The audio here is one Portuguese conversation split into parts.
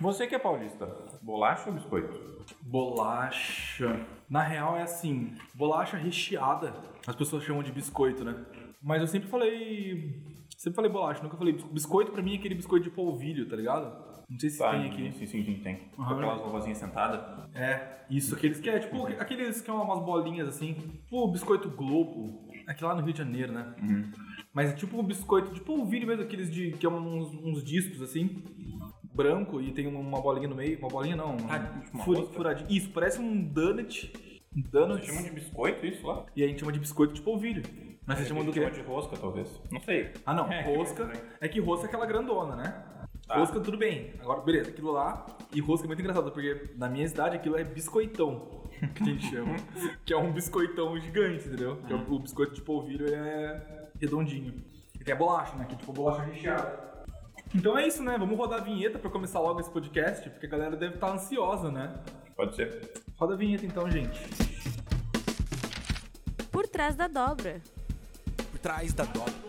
Você que é paulista, bolacha ou biscoito? Bolacha. Na real é assim, bolacha recheada. As pessoas chamam de biscoito, né? Mas eu sempre falei. Sempre falei bolacha, nunca falei biscoito. Biscoito pra mim é aquele biscoito de polvilho, tá ligado? Não sei se Tá, tem aqui. Sim, sim, sim, tem. Com Aham. aquelas vovozinhas sentadas. É, isso, aqueles que é tipo aqueles que é umas bolinhas assim, tipo biscoito Globo. Aqui lá no Rio de Janeiro, né? Uhum. Mas é tipo um biscoito de polvilho mesmo, aqueles de. que é uns, uns discos assim, branco e tem uma bolinha no meio. Uma bolinha não, uma, Ah, rosca? furadinha. Isso, parece um donut. Um Vocês donut. chamam de biscoito isso lá? E a gente chama de biscoito de polvilho. Mas vocês chamam do quê? Chama de rosca, talvez. Não sei. Ah não, É, rosca. É que rosca é aquela grandona, né? Tá. Rosca tudo bem. Agora, beleza, aquilo lá. E rosca é muito engraçado, porque na minha cidade aquilo é biscoitão. Que a gente chama. que é um biscoitão gigante, entendeu? Que é o, o biscoito de polvilho é redondinho. E tem a bolacha, né? Que é tipo bolacha recheada. Então é isso, né? Vamos rodar a vinheta pra começar logo esse podcast, porque a galera deve estar ansiosa, né? Pode ser. Roda a vinheta então, gente. Por trás da dobra. Por trás da dobra.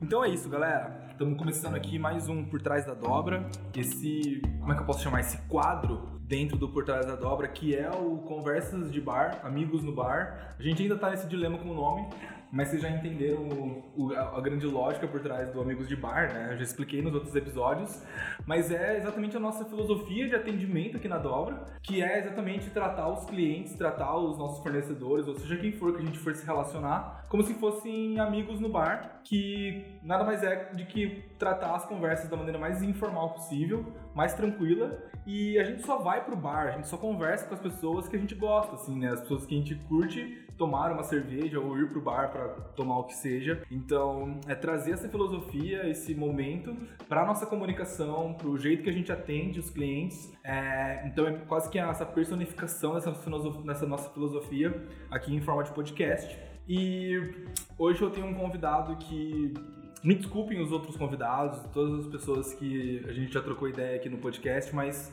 Então é isso, galera. Estamos começando aqui mais um Por Trás da Dobra. Esse, como é que eu posso chamar esse quadro dentro do Por Trás da Dobra, que é o Conversas de Bar, Amigos no Bar. A gente ainda tá nesse dilema com o nome, mas vocês já entenderam o- o- a, grande lógica por trás do Amigos de Bar, né? Eu já expliquei nos outros episódios, mas é exatamente a nossa filosofia de atendimento aqui na Dobra, que é exatamente tratar os clientes, tratar os nossos fornecedores, ou seja, quem for que a gente for se relacionar, como se fossem amigos no bar, que nada mais é de que tratar as conversas da maneira mais informal possível, mais tranquila, e a gente só vai pro bar, a gente só conversa com as pessoas que a gente gosta, assim, né? As pessoas que a gente curte tomar uma cerveja ou ir pro bar pra tomar o que seja. Então, é trazer essa filosofia, esse momento para nossa comunicação, pro jeito que a gente atende os clientes. É, então, é quase que essa personificação dessa, dessa nossa filosofia aqui em forma de podcast. E hoje eu tenho um convidado que me desculpem os outros convidados, todas as pessoas que a gente já trocou ideia aqui no podcast, mas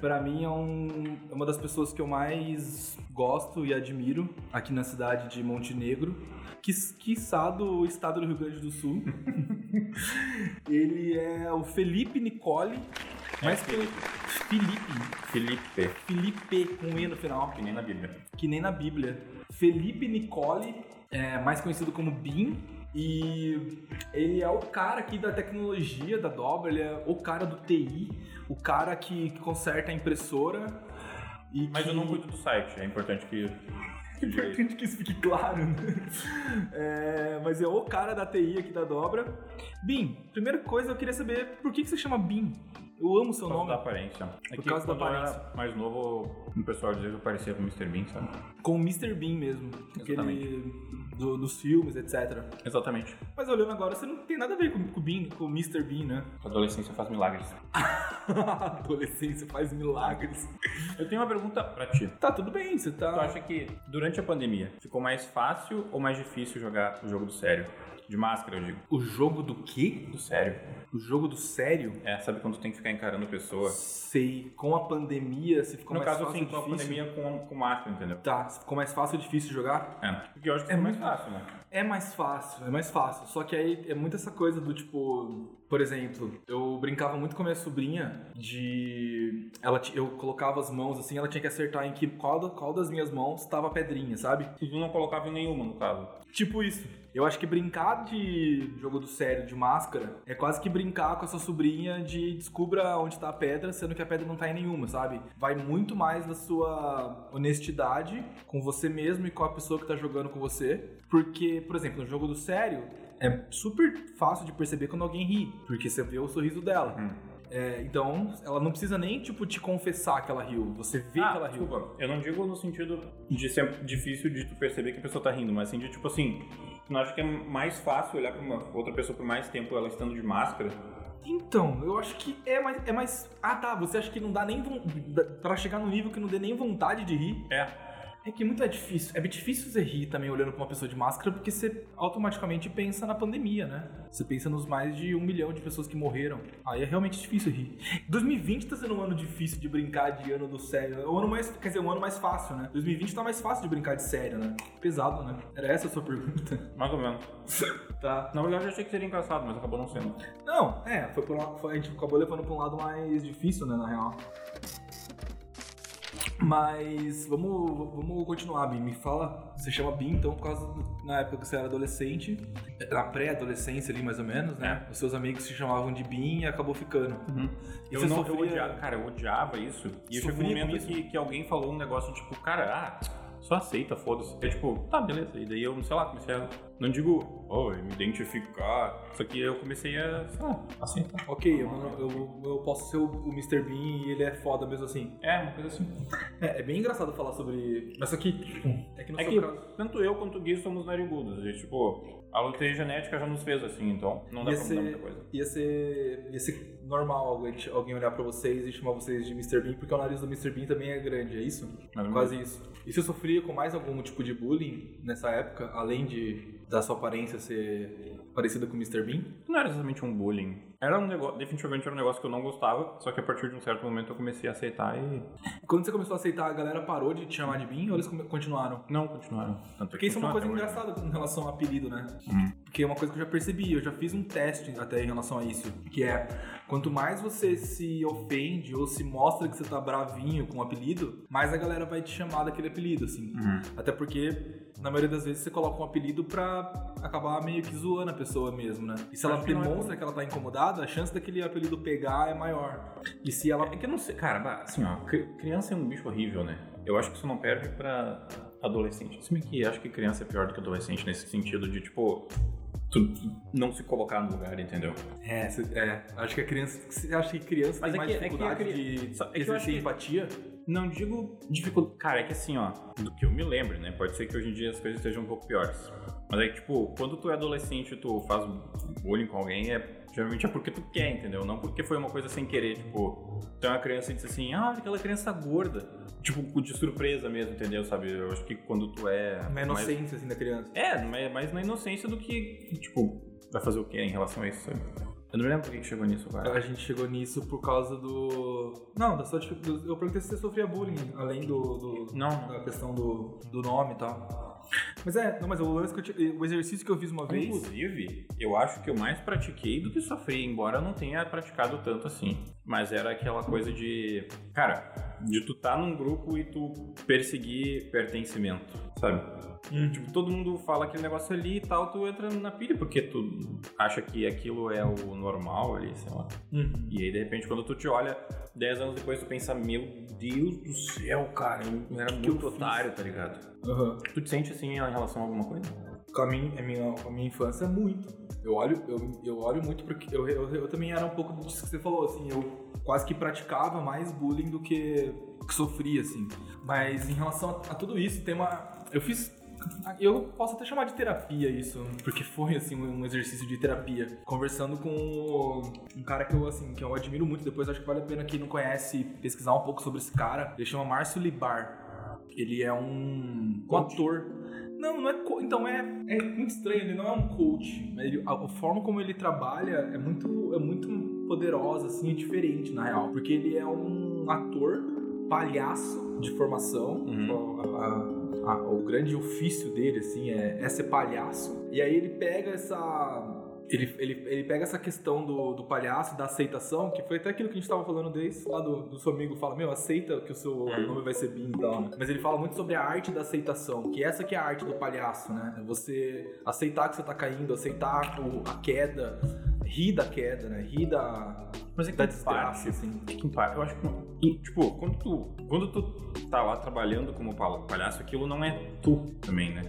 pra mim é, um- é uma das pessoas que eu mais gosto e admiro aqui na cidade de Montenegro, que quiçá do estado do Rio Grande do Sul. Ele é o Felipe Nicole, mas que Felipe, Felipe. Felipe com E no final Que nem na Bíblia. que nem na Bíblia. Felipe Nicole, é, mais conhecido como Bin, e ele é o cara aqui da tecnologia da Dobra, ele é o cara do TI, o cara que conserta a impressora. E Mas que... eu não cuido do site, é importante que. É importante que isso fique claro, né? É, mas é o cara da TI aqui da Dobra. Bin, primeira coisa eu queria saber por que, que você chama Bin? Eu amo o seu Por causa nome. da aparência. É Por que causa da aparência. era mais novo, o pessoal dizia que eu parecia com o Mr. Bean, sabe? Com o Mr. Bean mesmo. Aquele Exatamente. Do- dos filmes, etc. Exatamente. Mas olhando agora, você não tem nada a ver com, com o Bean, com o Mr. Bean, né? A adolescência faz milagres. Adolescência faz milagres. Eu tenho uma pergunta pra ti. Tá, tudo bem, você tá. Tu acha que durante a pandemia ficou mais fácil ou mais difícil jogar o jogo do sério? De máscara, eu digo. O jogo do quê? Do sério. O jogo do sério? É, sabe quando tu tem que ficar encarando a pessoa? Sei. Com a pandemia, você ficou no mais caso, fácil assim, ou com a difícil? pandemia com, com máscara, entendeu? Tá, ficou mais fácil ou difícil de jogar? É. Porque eu acho que É mais fácil, né? É mais fácil, é mais fácil. Só que aí é muito essa coisa do tipo. Por exemplo, eu brincava muito com a minha sobrinha de. Ela, ti- eu colocava as mãos assim, ela tinha que acertar em que qual, qual das minhas mãos tava a pedrinha, sabe? Tu não colocava em nenhuma, no caso. Tipo isso. Eu acho que brincar de jogo do sério, de máscara, é quase que brincar com a sua sobrinha de descubra onde tá a pedra, sendo que a pedra não tá em nenhuma, sabe? Vai muito mais da sua honestidade com você mesmo e com a pessoa que tá jogando com você. Porque, por exemplo, no jogo do sério, é super fácil de perceber quando alguém ri, porque você vê o sorriso dela. É, então, ela não precisa nem, tipo, te confessar que ela riu. Você vê ah, que ela riu. desculpa. Eu não digo no sentido de ser difícil de tu perceber que a pessoa tá rindo, mas assim, de tipo assim, não acha que é mais fácil olhar pra uma outra pessoa por mais tempo ela estando de máscara? Então, eu acho que é mais, é mais. Ah, tá. Você acha que não dá nem. Pra chegar no nível que não dê nem vontade de rir? É. É que muito é difícil. É difícil você rir também olhando pra uma pessoa de máscara, porque você automaticamente pensa na pandemia, né? Você pensa nos mais de um milhão de pessoas que morreram. Aí é realmente difícil rir. 2020 tá sendo um ano difícil de brincar de ano do sério. É um ano mais, quer dizer, um ano mais fácil, né? 2020 tá mais fácil de brincar de sério, né? Pesado, né? Era essa a sua pergunta. Mais ou menos. Tá. Na verdade, eu achei que seria engraçado, mas acabou não sendo. Não, é, foi por um, foi, a gente acabou levando pra um lado mais difícil, né, na real. Mas vamos, vamos continuar, Bim. Me fala, você chama Bim, então, por causa do- na época que você era adolescente, na pré-adolescência ali, mais ou menos, né? Os seus amigos se chamavam de Bim e acabou ficando. E Eu não, eu sofria- odiava, cara, eu odiava isso. E chegou um Sofria com momento que, que alguém falou um negócio tipo, cara, ah, só aceita, foda-se. É tipo, tá, beleza. E daí eu, sei lá, comecei a. Não digo, oh, me identificar. Só que eu comecei a, sei lá, aceitar. Ok, eu, eu, eu posso ser o, o Mr. Bean e ele é foda mesmo assim. É, uma coisa assim. É, é bem engraçado falar sobre. Mas só que. tipo, É que no É seu que caso. tanto eu quanto o Gui somos narigudos. E, tipo, a loteria genética já nos fez assim, então não dá Ia pra mudar ser, muita coisa. ia, ser, ia ser normal alguém, olhar pra vocês e chamar vocês de Mr. Bean, porque o nariz do Mr. Bean também é grande, é isso? Ou Quase isso. E você sofria com mais algum tipo de bullying nessa época, além de da sua aparência ser parecida com o Mr. Bean? Não era exatamente um bullying. Era um negócio, definitivamente era um negócio que eu não gostava, só que a partir de um certo momento eu comecei a aceitar e. Quando você começou a aceitar, a galera parou de te chamar de Bean ou eles continuaram? Não, continuaram. Tanto Porque isso é uma coisa engraçada com relação ao apelido, né? Hum. Porque é uma coisa que eu já percebi, eu já fiz um teste até em relação a isso, que é quanto mais você se ofende ou se mostra que você tá bravinho com o apelido, mais a galera vai te chamar daquele apelido, assim. Uhum. Até porque, na maioria das vezes, você coloca um apelido pra acabar meio que zoando a pessoa mesmo, né? E se ela é demonstra que ela tá incomodada, a chance daquele apelido pegar é maior. E se ela. É que eu não sei, cara, assim, ó, cri- criança é um bicho horrível, né? Eu acho que isso não perde pra adolescente. Se bem que acho que criança é pior do que adolescente nesse sentido de, tipo, tu não se colocar no lugar, entendeu? É, cê- é, acho que a criança. Você acha que criança Mas tem é mais que- é que dificuldade de é que acho exercer que- empatia? Não digo dificuldade. Cara, é que assim, ó, do que eu me lembro, né? Pode ser que hoje em dia as coisas estejam um pouco piores. Mas é que, tipo, quando tu é adolescente e tu faz bullying com alguém, é. Geralmente é porque tu quer, entendeu? Não porque foi uma coisa sem querer. Tipo, é uma criança e diz assim, ah, aquela criança gorda. Tipo, de surpresa mesmo, entendeu? Sabe? Eu acho que quando tu é. Mais- inocência, assim, da criança. É, mas mais na inocência do que, tipo, vai fazer o que em relação a isso, sabe? Eu não me lembro por que chegou nisso agora. A gente chegou nisso por causa do. Não, da sua dificuldade. Eu perguntei se você sofria bullying, além do. do- Não, não. Da questão do, do nome e tal. Mas é, não, mas o lance que eu ti- O exercício que eu fiz uma vez. Inclusive, eu acho que eu mais pratiquei do que sofri, embora eu não tenha praticado tanto assim. Mas era aquela coisa de. Cara, de tu tá num grupo e tu perseguir pertencimento, sabe? Tipo, todo mundo fala aquele negócio ali e tal, tu entra na pilha porque tu acha que aquilo é o normal ali, sei lá. Uhum. E aí, de repente, quando tu te olha 10 anos depois, tu pensa, meu Deus do céu, cara, eu era que muito otário, tá ligado? Uhum. Tu te sente assim em relação a alguma coisa? Com a minha, a minha, a minha infância, muito. Eu olho, eu, eu olho muito porque eu, eu, eu também era um pouco disso que você falou, assim, eu quase que praticava mais bullying do que, que sofria, assim. Mas em relação a, a tudo isso, tem uma. Eu fiz. Eu posso até chamar de terapia isso, porque foi assim um exercício de terapia. Conversando com um cara que eu assim, que eu admiro muito, depois acho que vale a pena quem não conhece pesquisar um pouco sobre esse cara. Ele chama Márcio Libar. Ele é um, um ator. Não, não é. Então é, é muito estranho, ele não é um coach. ele- a, a forma como ele trabalha é muito, é muito poderosa, assim, é diferente, na real. Porque ele é um ator, palhaço de formação. Uhum. A- a- a- o grande ofício dele, assim, é, é ser palhaço. E aí ele pega essa. Ele, ele, ele pega essa questão do, do palhaço, da aceitação, que foi até aquilo que a gente tava falando desde lá do, do seu amigo fala, meu, aceita que o seu nome vai ser Bin e tal, né? Mas ele fala muito sobre a arte da aceitação, que essa que é a arte do palhaço, né? É você aceitar que você tá caindo, aceitar o- a queda, rir da queda, né? Rir da, Mas é que da desgraça, assim. que parte, eu acho que, tipo, quando tu, quando tu tá lá trabalhando como pal- palhaço, aquilo não é tu também, né?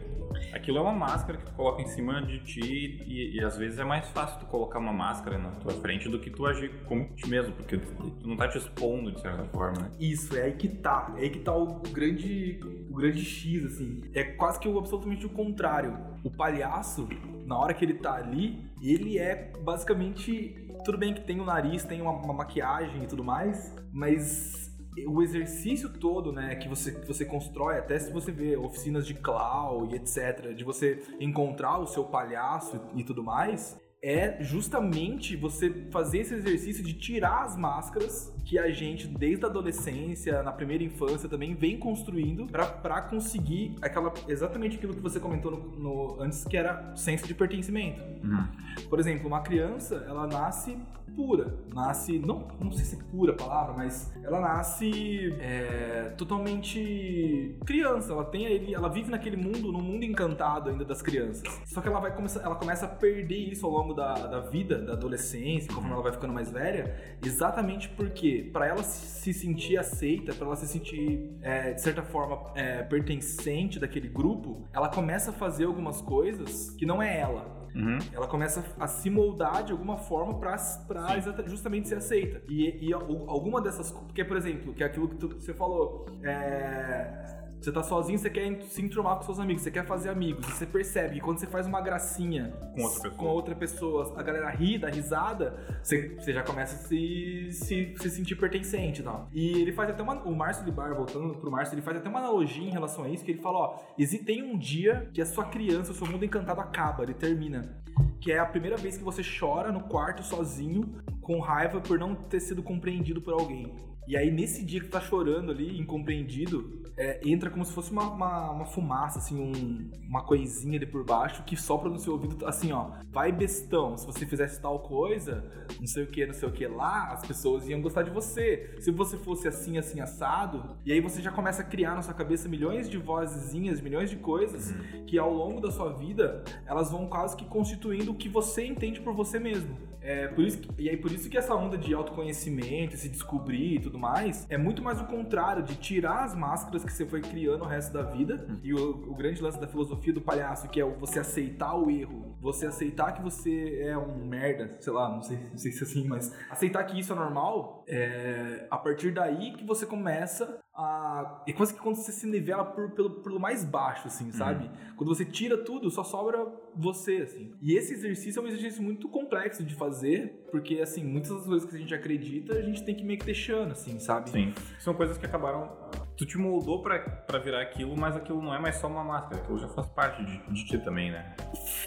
Aquilo é uma máscara que tu coloca em cima de ti e, e às vezes é mais fácil tu colocar uma máscara na tua frente do que tu agir como ti mesmo, porque tu, tu não tá te expondo de certa forma, né? Isso, é aí que tá. É aí que tá o grande, o grande X, assim. É quase que o, absolutamente o contrário. O palhaço, na hora que ele tá ali, ele é basicamente. Tudo bem que tem o nariz, tem uma, uma maquiagem e tudo mais, mas o exercício todo, né, que você, que você constrói, até se você vê oficinas de clown e etc, de você encontrar o seu palhaço e tudo mais, é justamente você fazer esse exercício de tirar as máscaras que a gente, desde a adolescência, na primeira infância também, vem construindo para conseguir aquela, exatamente aquilo que você comentou no, no, antes, que era senso de pertencimento. Uhum. Por exemplo, uma criança, ela nasce pura. Nasce, não, não sei se é pura a palavra, mas ela nasce é, totalmente criança. Ela tem ele, ela vive naquele mundo, no mundo encantado ainda das crianças. Só que ela vai começar, ela começa a perder isso ao longo da, da vida, da adolescência, conforme ela vai ficando mais velha, exatamente porque para ela se sentir aceita, para ela se sentir é, de certa forma é, pertencente daquele grupo, ela começa a fazer algumas coisas que não é ela. Uhum. Ela começa a se moldar de alguma forma para justamente ser aceita. E, e alguma dessas. Porque, por exemplo, que é aquilo que tu, você falou. É você tá sozinho, você quer se enturmar com seus amigos, você quer fazer amigos. E você percebe que quando você faz uma gracinha com outra pessoa, com outra pessoa a galera ri, dá risada, você, você já começa a se, se, se sentir pertencente e tal. E ele faz até uma. O Márcio de Bar, voltando pro Márcio, ele faz até uma analogia em relação a isso, que ele fala: ó, tem um dia que a sua criança, o seu mundo encantado acaba, ele termina. Que é a primeira vez que você chora no quarto sozinho, com raiva por não ter sido compreendido por alguém. E aí, nesse dia que tá chorando ali, incompreendido, é, entra como se fosse uma, uma, uma fumaça, assim, um, uma coisinha ali por baixo que sopra no seu ouvido, assim, ó. Vai bestão, se você fizesse tal coisa, não sei o que, não sei o que lá, as pessoas iam gostar de você. Se você fosse assim, assim, assado, e aí você já começa a criar na sua cabeça milhões de vozezinhas, milhões de coisas uhum. que ao longo da sua vida elas vão quase que constituindo o que você entende por você mesmo. É, por isso que, e aí por isso que essa onda de autoconhecimento, se descobrir e tudo mais, é muito mais o contrário, de tirar as máscaras que você foi criando o resto da vida. Hum. E o, o, grande lance da filosofia do palhaço, que é você aceitar o erro, você aceitar que você é um merda, sei lá, não sei, não sei se é assim, mas aceitar que isso é normal, é a partir daí que você começa a. É quase que quando você se nivela por, pelo, pelo mais baixo, assim, sabe? Uhum. Quando você tira tudo, só sobra você, assim. E esse exercício é um exercício muito complexo de fazer, porque, assim, muitas das coisas que a gente acredita, a gente tem que meio que deixando, assim, sabe? Sim. São coisas que acabaram. Tu te moldou pra, pra virar aquilo, mas aquilo não é mais só uma máscara, aquilo já faz parte de, de ti também, né?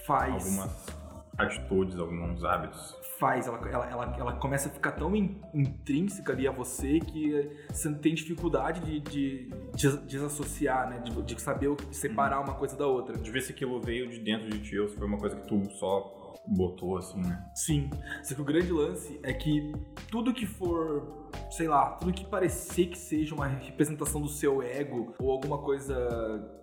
Faz. Algumas atitudes, alguns hábitos faz, ela, ela, ela, ela, começa a ficar tão in, intrínseca ali a você que você tem dificuldade de, de, de desassociar, né? De, de saber separar uma coisa da outra. De ver se aquilo veio de dentro de ti ou se foi uma coisa que tu só botou assim, né? Sim. Só que o grande lance é que tudo que for, sei lá, tudo que parecer que seja uma representação do seu ego ou alguma coisa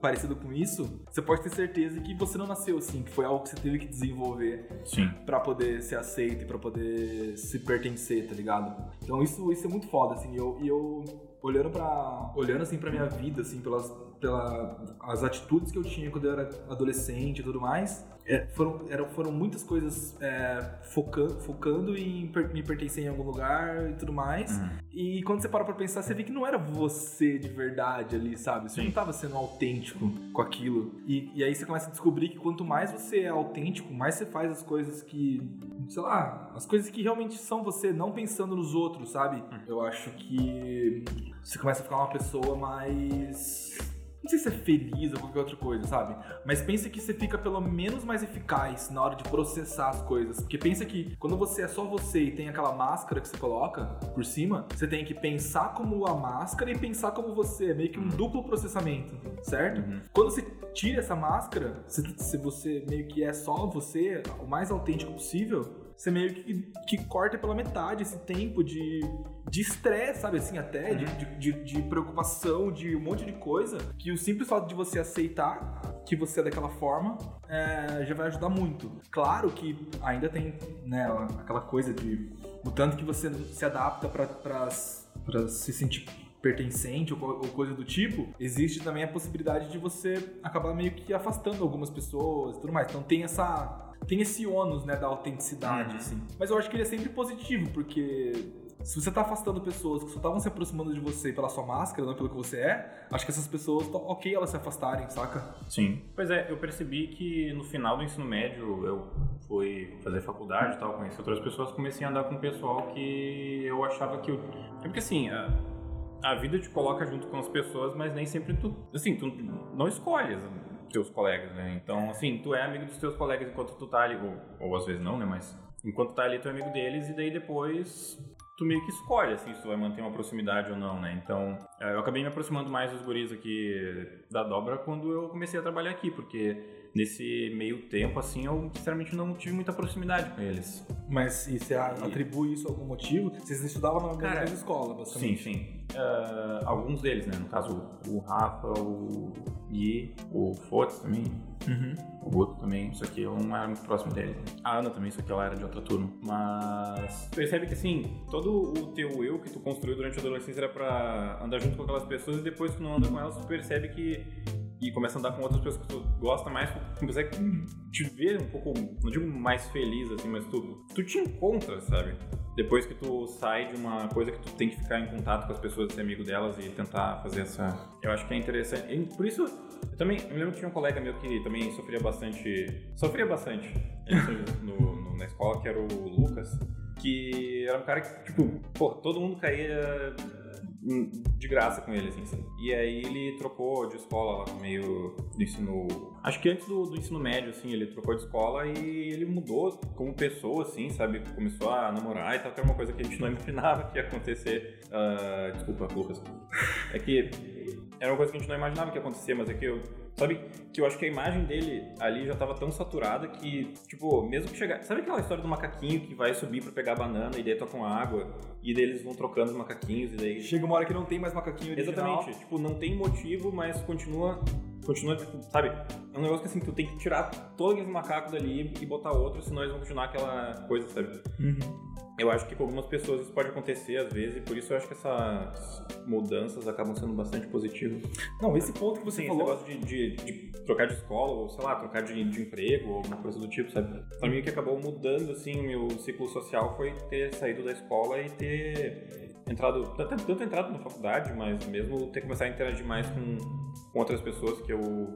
parecida com isso, você pode ter certeza que você não nasceu assim, que foi algo que você teve que desenvolver para poder ser aceito e para poder se pertencer, tá ligado? Então isso, isso é muito foda, assim. E eu, eu olhando para olhando assim para minha vida, assim, pelas pelas atitudes que eu tinha quando eu era adolescente e tudo mais, é, foram, eram, foram muitas coisas é, focando, focando em per, me pertencer em algum lugar e tudo mais. Uhum. E quando você para pra pensar, você vê que não era você de verdade ali, sabe? Você Sim. não tava sendo autêntico com aquilo. E, e aí você começa a descobrir que quanto mais você é autêntico, mais você faz as coisas que, sei lá, as coisas que realmente são você, não pensando nos outros, sabe? Uhum. Eu acho que você começa a ficar uma pessoa mais não sei se é feliz ou qualquer outra coisa, sabe? Mas pensa que você fica pelo menos mais eficaz na hora de processar as coisas. Porque pensa que quando você é só você e tem aquela máscara que você coloca por cima, você tem que pensar como a máscara e pensar como você. É meio que um duplo processamento, certo? Uhum. Quando você tira essa máscara, se, se você meio que é só você, o mais autêntico possível, você meio que, que corta pela metade esse tempo de de estresse, sabe assim, até, de, uhum. de, de, preocupação, de um monte de coisa, que o simples fato de você aceitar que você é daquela forma é, já vai ajudar muito. Claro que ainda tem, né, aquela coisa de o tanto que você se adapta para se sentir pertencente ou, ou, coisa do tipo, existe também a possibilidade de você acabar meio que afastando algumas pessoas e tudo mais. Então tem essa tem esse ônus, né, da autenticidade, uhum. assim. Mas eu acho que ele é sempre positivo, porque se você tá afastando pessoas que só estavam se aproximando de você pela sua máscara, não pelo que você é, acho que essas pessoas, tá ok elas se afastarem, saca? Sim. Pois é, eu percebi que no final do ensino médio eu fui fazer faculdade e tal, conheci outras pessoas, comecei a andar com um pessoal que eu achava que eu... É porque assim, a vida te coloca junto com as pessoas, mas nem sempre tu, assim, tu não escolhe os teus colegas, né? Então, assim, tu é amigo dos teus colegas enquanto tu tá ali, ou, ou às vezes não, né? Mas enquanto tá ali, tu é amigo deles e daí depois tu meio que escolhe, assim, se tu vai manter uma proximidade ou não, né? Então, é, eu acabei me aproximando mais dos guris aqui da dobra quando eu comecei a trabalhar aqui, porque nesse meio tempo, assim, eu sinceramente não tive muita proximidade com eles. Mas e você atribui isso a algum motivo? Vocês estudavam na Cara, mesma escola, Sim, basicamente? sim. Ah, alguns deles, né? No caso, o Rafa, o Yi, o Fotes também, Uhum. o Guto também, isso aqui eu não era muito próximo dele. A Ana também, isso aqui ela era de outra turma. Mas percebe que assim, todo o teu eu que tu construiu durante a adolescência era pra andar junto com aquelas pessoas e depois que tu não anda com elas, tu percebe que. E começa a andar com outras pessoas que tu gosta mais, tu consegue te ver um pouco, não digo mais feliz assim, mas tu, tu te encontra, sabe? Depois que tu sai de uma coisa que tu tem que ficar em contato com as pessoas, ser amigo delas e tentar fazer essa. Eu acho que é interessante. E por isso, eu também. Eu lembro que tinha um colega meu que também sofria bastante. Sofria bastante no, no- na escola, que era o Lucas. Que era um cara que, tipo, pô, todo mundo caía de graça com ele, assim? E aí ele trocou de escola lá meio do ensino. Acho que antes do, do ensino médio, assim, ele trocou de escola e ele mudou como pessoa, assim, sabe? Começou a namorar e tal, que era uma coisa que a gente não imaginava que ia acontecer. Ah, desculpa, Lucas. É que era uma coisa que a gente não imaginava que ia acontecer, mas é que eu. Sabe que eu acho que a imagem dele ali já tava tão saturada que, tipo, mesmo que chegar. Sabe aquela história do macaquinho que vai subir pra pegar banana e daí tocam água e daí eles vão trocando os macaquinhos e daí. Chega uma hora que não tem mais macaquinho original. Exatamente. Tipo, não tem motivo, mas continua. Continua, tipo, sabe? É um negócio que assim, tu tem que tirar todos aqueles macacos dali e botar outro, senão eles vão continuar aquela coisa, sabe? Uhum. Eu acho que com algumas pessoas isso pode acontecer às vezes, e por isso eu acho que essas mudanças acabam sendo bastante positivas. Não, esse ponto que você Sim, esse falou. negócio de, de- de trocar de escola, ou sei lá, trocar de, de emprego, ou alguma coisa do tipo, sabe? Pra mim, o que acabou mudando, assim, o meu ciclo social foi ter saído da escola e ter entrado, tanto, tanto entrado na faculdade, mas mesmo ter começado a interagir mais com, com outras pessoas que eu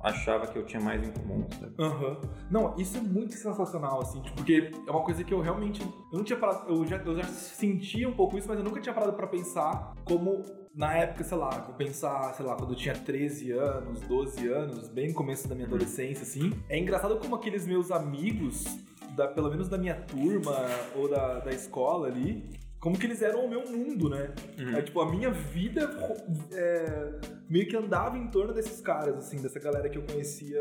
achava que eu tinha mais em comum, sabe? Aham. Não, isso é muito sensacional, assim, tipo, porque é uma coisa que eu realmente. Eu não tinha parado. Eu já, eu já sentia um pouco isso, mas eu nunca tinha parado pra pensar como. Na época, sei lá, vou pensar, sei lá, quando eu tinha 13 anos, 12 anos, bem no começo da minha adolescência, assim. É engraçado como aqueles meus amigos, da, pelo menos da minha turma ou da, da escola ali, como que eles eram o meu mundo, né? É, tipo, a minha vida é, meio que andava em torno desses caras, assim, dessa galera que eu conhecia,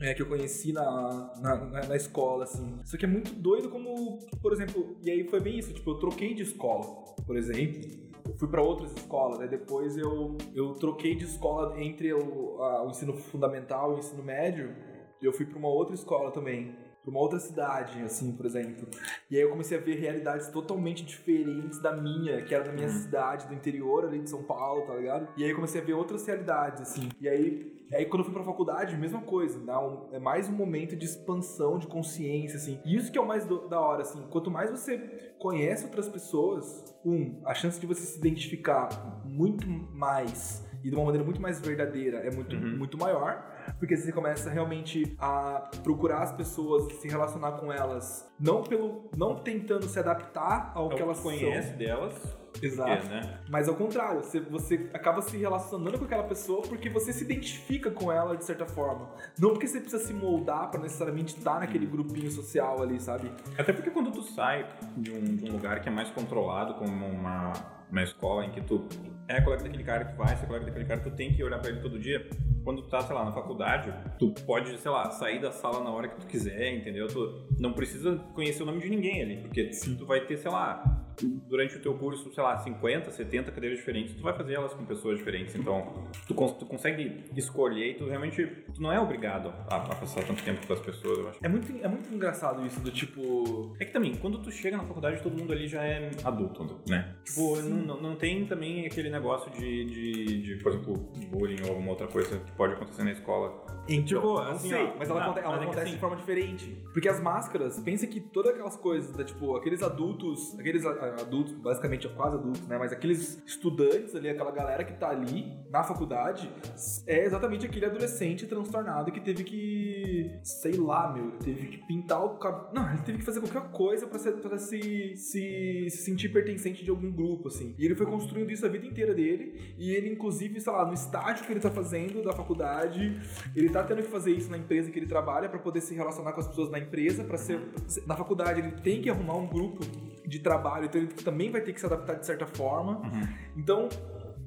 é, que eu conheci na, na, na- escola, assim. Isso aqui é muito doido como, por exemplo, e aí foi bem isso, tipo, eu troquei de escola, por exemplo. Eu fui pra outras escolas, aí depois eu, eu troquei de escola entre o, a- o ensino fundamental e o ensino médio, e eu fui pra uma outra escola também. Uma outra cidade, assim, por exemplo. E aí eu comecei a ver realidades totalmente diferentes da minha, que era da minha cidade, do interior ali de São Paulo, tá ligado? E aí eu comecei a ver outras realidades, assim. E aí, aí quando eu fui pra faculdade, mesma coisa, dá um- é mais um momento de expansão, de consciência, assim. E isso que é o mais do- da hora, assim. Quanto mais você conhece outras pessoas, um, a chance de você se identificar muito mais e de uma maneira muito mais verdadeira é muito, Uhum. muito maior. Porque você começa realmente a procurar as pessoas, se relacionar com elas, não pelo. não tentando se adaptar ao É o que elas conhece são. delas, Exato. né? Mas ao contrário, você, você acaba se relacionando com aquela pessoa porque você se identifica com ela de certa forma. Não porque você precisa se moldar pra necessariamente estar naquele grupinho social ali, sabe? Até porque quando tu sai de um, de um lugar que é mais controlado, como uma, uma escola em que tu é colega daquele cara que vai, ser colega daquele cara, tu tem que olhar pra ele todo dia. Quando tu tá, sei lá, na faculdade, tu pode, sei lá, sair da sala na hora que tu quiser, entendeu? Tu não precisa conhecer o nome de ninguém ali, porque tu vai ter, sei lá, durante o teu curso, sei lá, 50, 70 cadeiras diferentes, tu vai fazer elas com pessoas diferentes. Então, tu, cons- tu consegue escolher e tu realmente, tu não é obrigado a, a passar tanto tempo com as pessoas, eu acho. É muito, é muito engraçado isso, do tipo. É que também, quando tu chega na faculdade, todo mundo ali já é adulto, né? Tipo, não, não- não tem também aquele negócio de, de, de, por exemplo, bullying ou alguma outra coisa que pode acontecer na escola. Então, Tipo, assim, sei, ó, mas ela, não, ela mas é acontece assim- de forma diferente. Porque as máscaras, pensa que todas aquelas coisas, da, tipo, aqueles adultos, aqueles, adultos, basicamente quase adultos, né? Mas aqueles estudantes ali, aquela galera que tá ali na faculdade, é exatamente aquele adolescente transtornado que teve que, sei lá, meu, teve que pintar o cabelo. Não, ele teve que fazer qualquer coisa pra, ser, pra se, se, se sentir pertencente de algum grupo, assim. E ele foi construindo isso a vida inteira dele. E ele, inclusive, sei lá, no estágio que ele tá fazendo da faculdade, ele tá tendo que fazer isso na empresa que ele trabalha pra poder se relacionar com as pessoas na empresa, para ser. Na faculdade, ele tem que arrumar um grupo de trabalho, então ele também vai ter que se adaptar de certa forma. Então,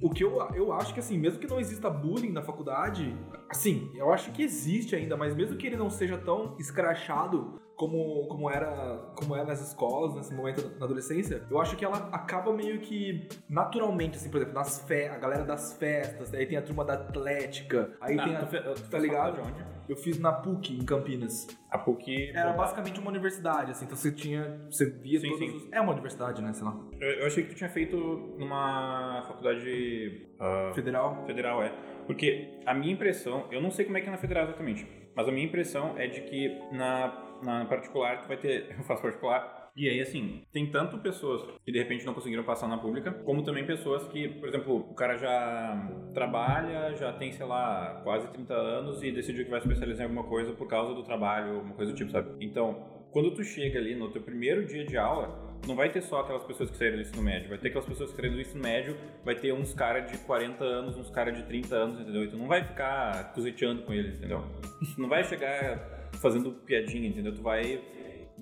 o que eu, eu acho que assim, mesmo que não exista bullying na faculdade, assim, eu acho que existe ainda, mas mesmo que ele não seja tão escrachado como, como era como era nas escolas, nesse momento na adolescência, eu acho que ela acaba meio que naturalmente, assim, por exemplo, nas fe a galera das festas, aí tem a turma da atlética, aí Ah, tem a, tu tá ligado? Eu fiz na PUC, em Campinas. A PUC. Era basicamente uma universidade, assim, então você tinha, você via Sim, todos sim. os... É uma universidade, né, sei lá. Eu, eu achei que tu tinha feito numa faculdade ah, Federal. federal, é. Porque a minha impressão, eu não sei como é que é na federal exatamente, mas a minha impressão é de que na, na particular tu vai ter. Eu faço particular. E aí, assim, tem tanto pessoas que de repente não conseguiram passar na pública, como também pessoas que, por exemplo, o cara já trabalha, já tem, sei lá, quase 30 anos e decidiu que vai especializar em alguma coisa por causa do trabalho, alguma coisa do tipo, sabe? Então, quando tu chega ali no teu primeiro dia de aula, não vai ter só aquelas pessoas que saíram do ensino médio, vai ter aquelas pessoas que saíram do ensino médio, vai ter uns caras de 40 anos, uns caras de 30 anos, entendeu? E tu não vai ficar cozeteando com eles, entendeu? Não vai chegar fazendo piadinha, entendeu? Tu vai.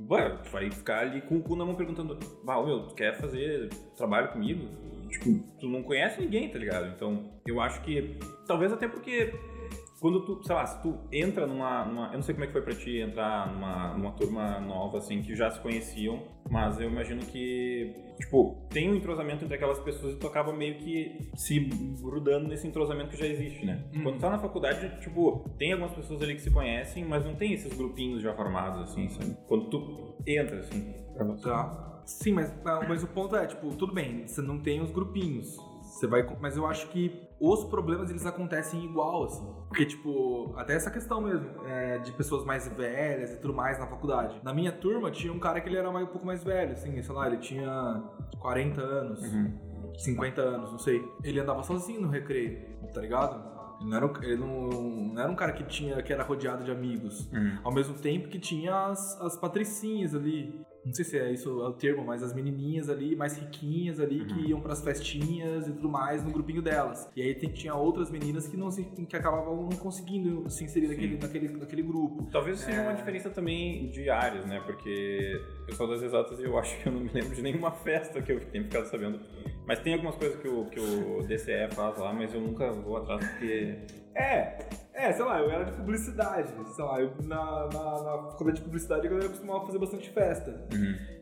Ué, tu vai ficar ali com o cu na mão perguntando: Ah, meu, tu quer fazer trabalho comigo? Tipo, tu não conhece ninguém, tá ligado? Então, eu acho que. Talvez até porque quando tu, sei lá, se tu entra numa, numa- Eu não sei como é que foi pra ti entrar numa, numa turma nova, assim, que já se conheciam, mas eu imagino que, tipo, tem um entrosamento entre aquelas pessoas e tu acaba meio que se grudando nesse entrosamento que já existe, né? Uhum. Quando tu tá na faculdade, tipo, tem algumas pessoas ali que se conhecem, mas não tem esses grupinhos já formados, assim, sabe? Quando tu entra, assim, pra você. Tá. Sim, mas, mas o ponto é, tipo, tudo bem, você não tem os grupinhos. Você vai. Mas eu acho que os problemas eles acontecem igual, assim. Porque, tipo, até essa questão mesmo, é, de pessoas mais velhas e tudo mais na faculdade. Na minha turma tinha um cara que ele era mais- um pouco mais velho, assim, sei lá, ele tinha 40 anos, Uhum. 50 anos, não sei. Ele andava sozinho no recreio, tá ligado? Ele não era, um- ele não, não era um cara que tinha que era rodeado de amigos. Uhum. Ao mesmo tempo que tinha as, as patricinhas ali. Não sei se é isso o termo, mas as menininhas ali, mais riquinhas ali, que iam pras festinhas e tudo mais no grupinho delas. E aí tem- tinha outras meninas que não se, que acabavam não conseguindo se inserir naquele, naquele, naquele grupo. Talvez seja É. uma diferença também de áreas, né? Porque eu sou das exatas e eu acho que eu não me lembro de nenhuma festa que eu tenha ficado sabendo. Mas tem algumas coisas que o, que o DCE faz lá, mas eu nunca vou atrás porque. É, é, sei lá, eu era de publicidade. Sei lá, eu, na, na, na faculdade de publicidade eu costumava fazer bastante festa.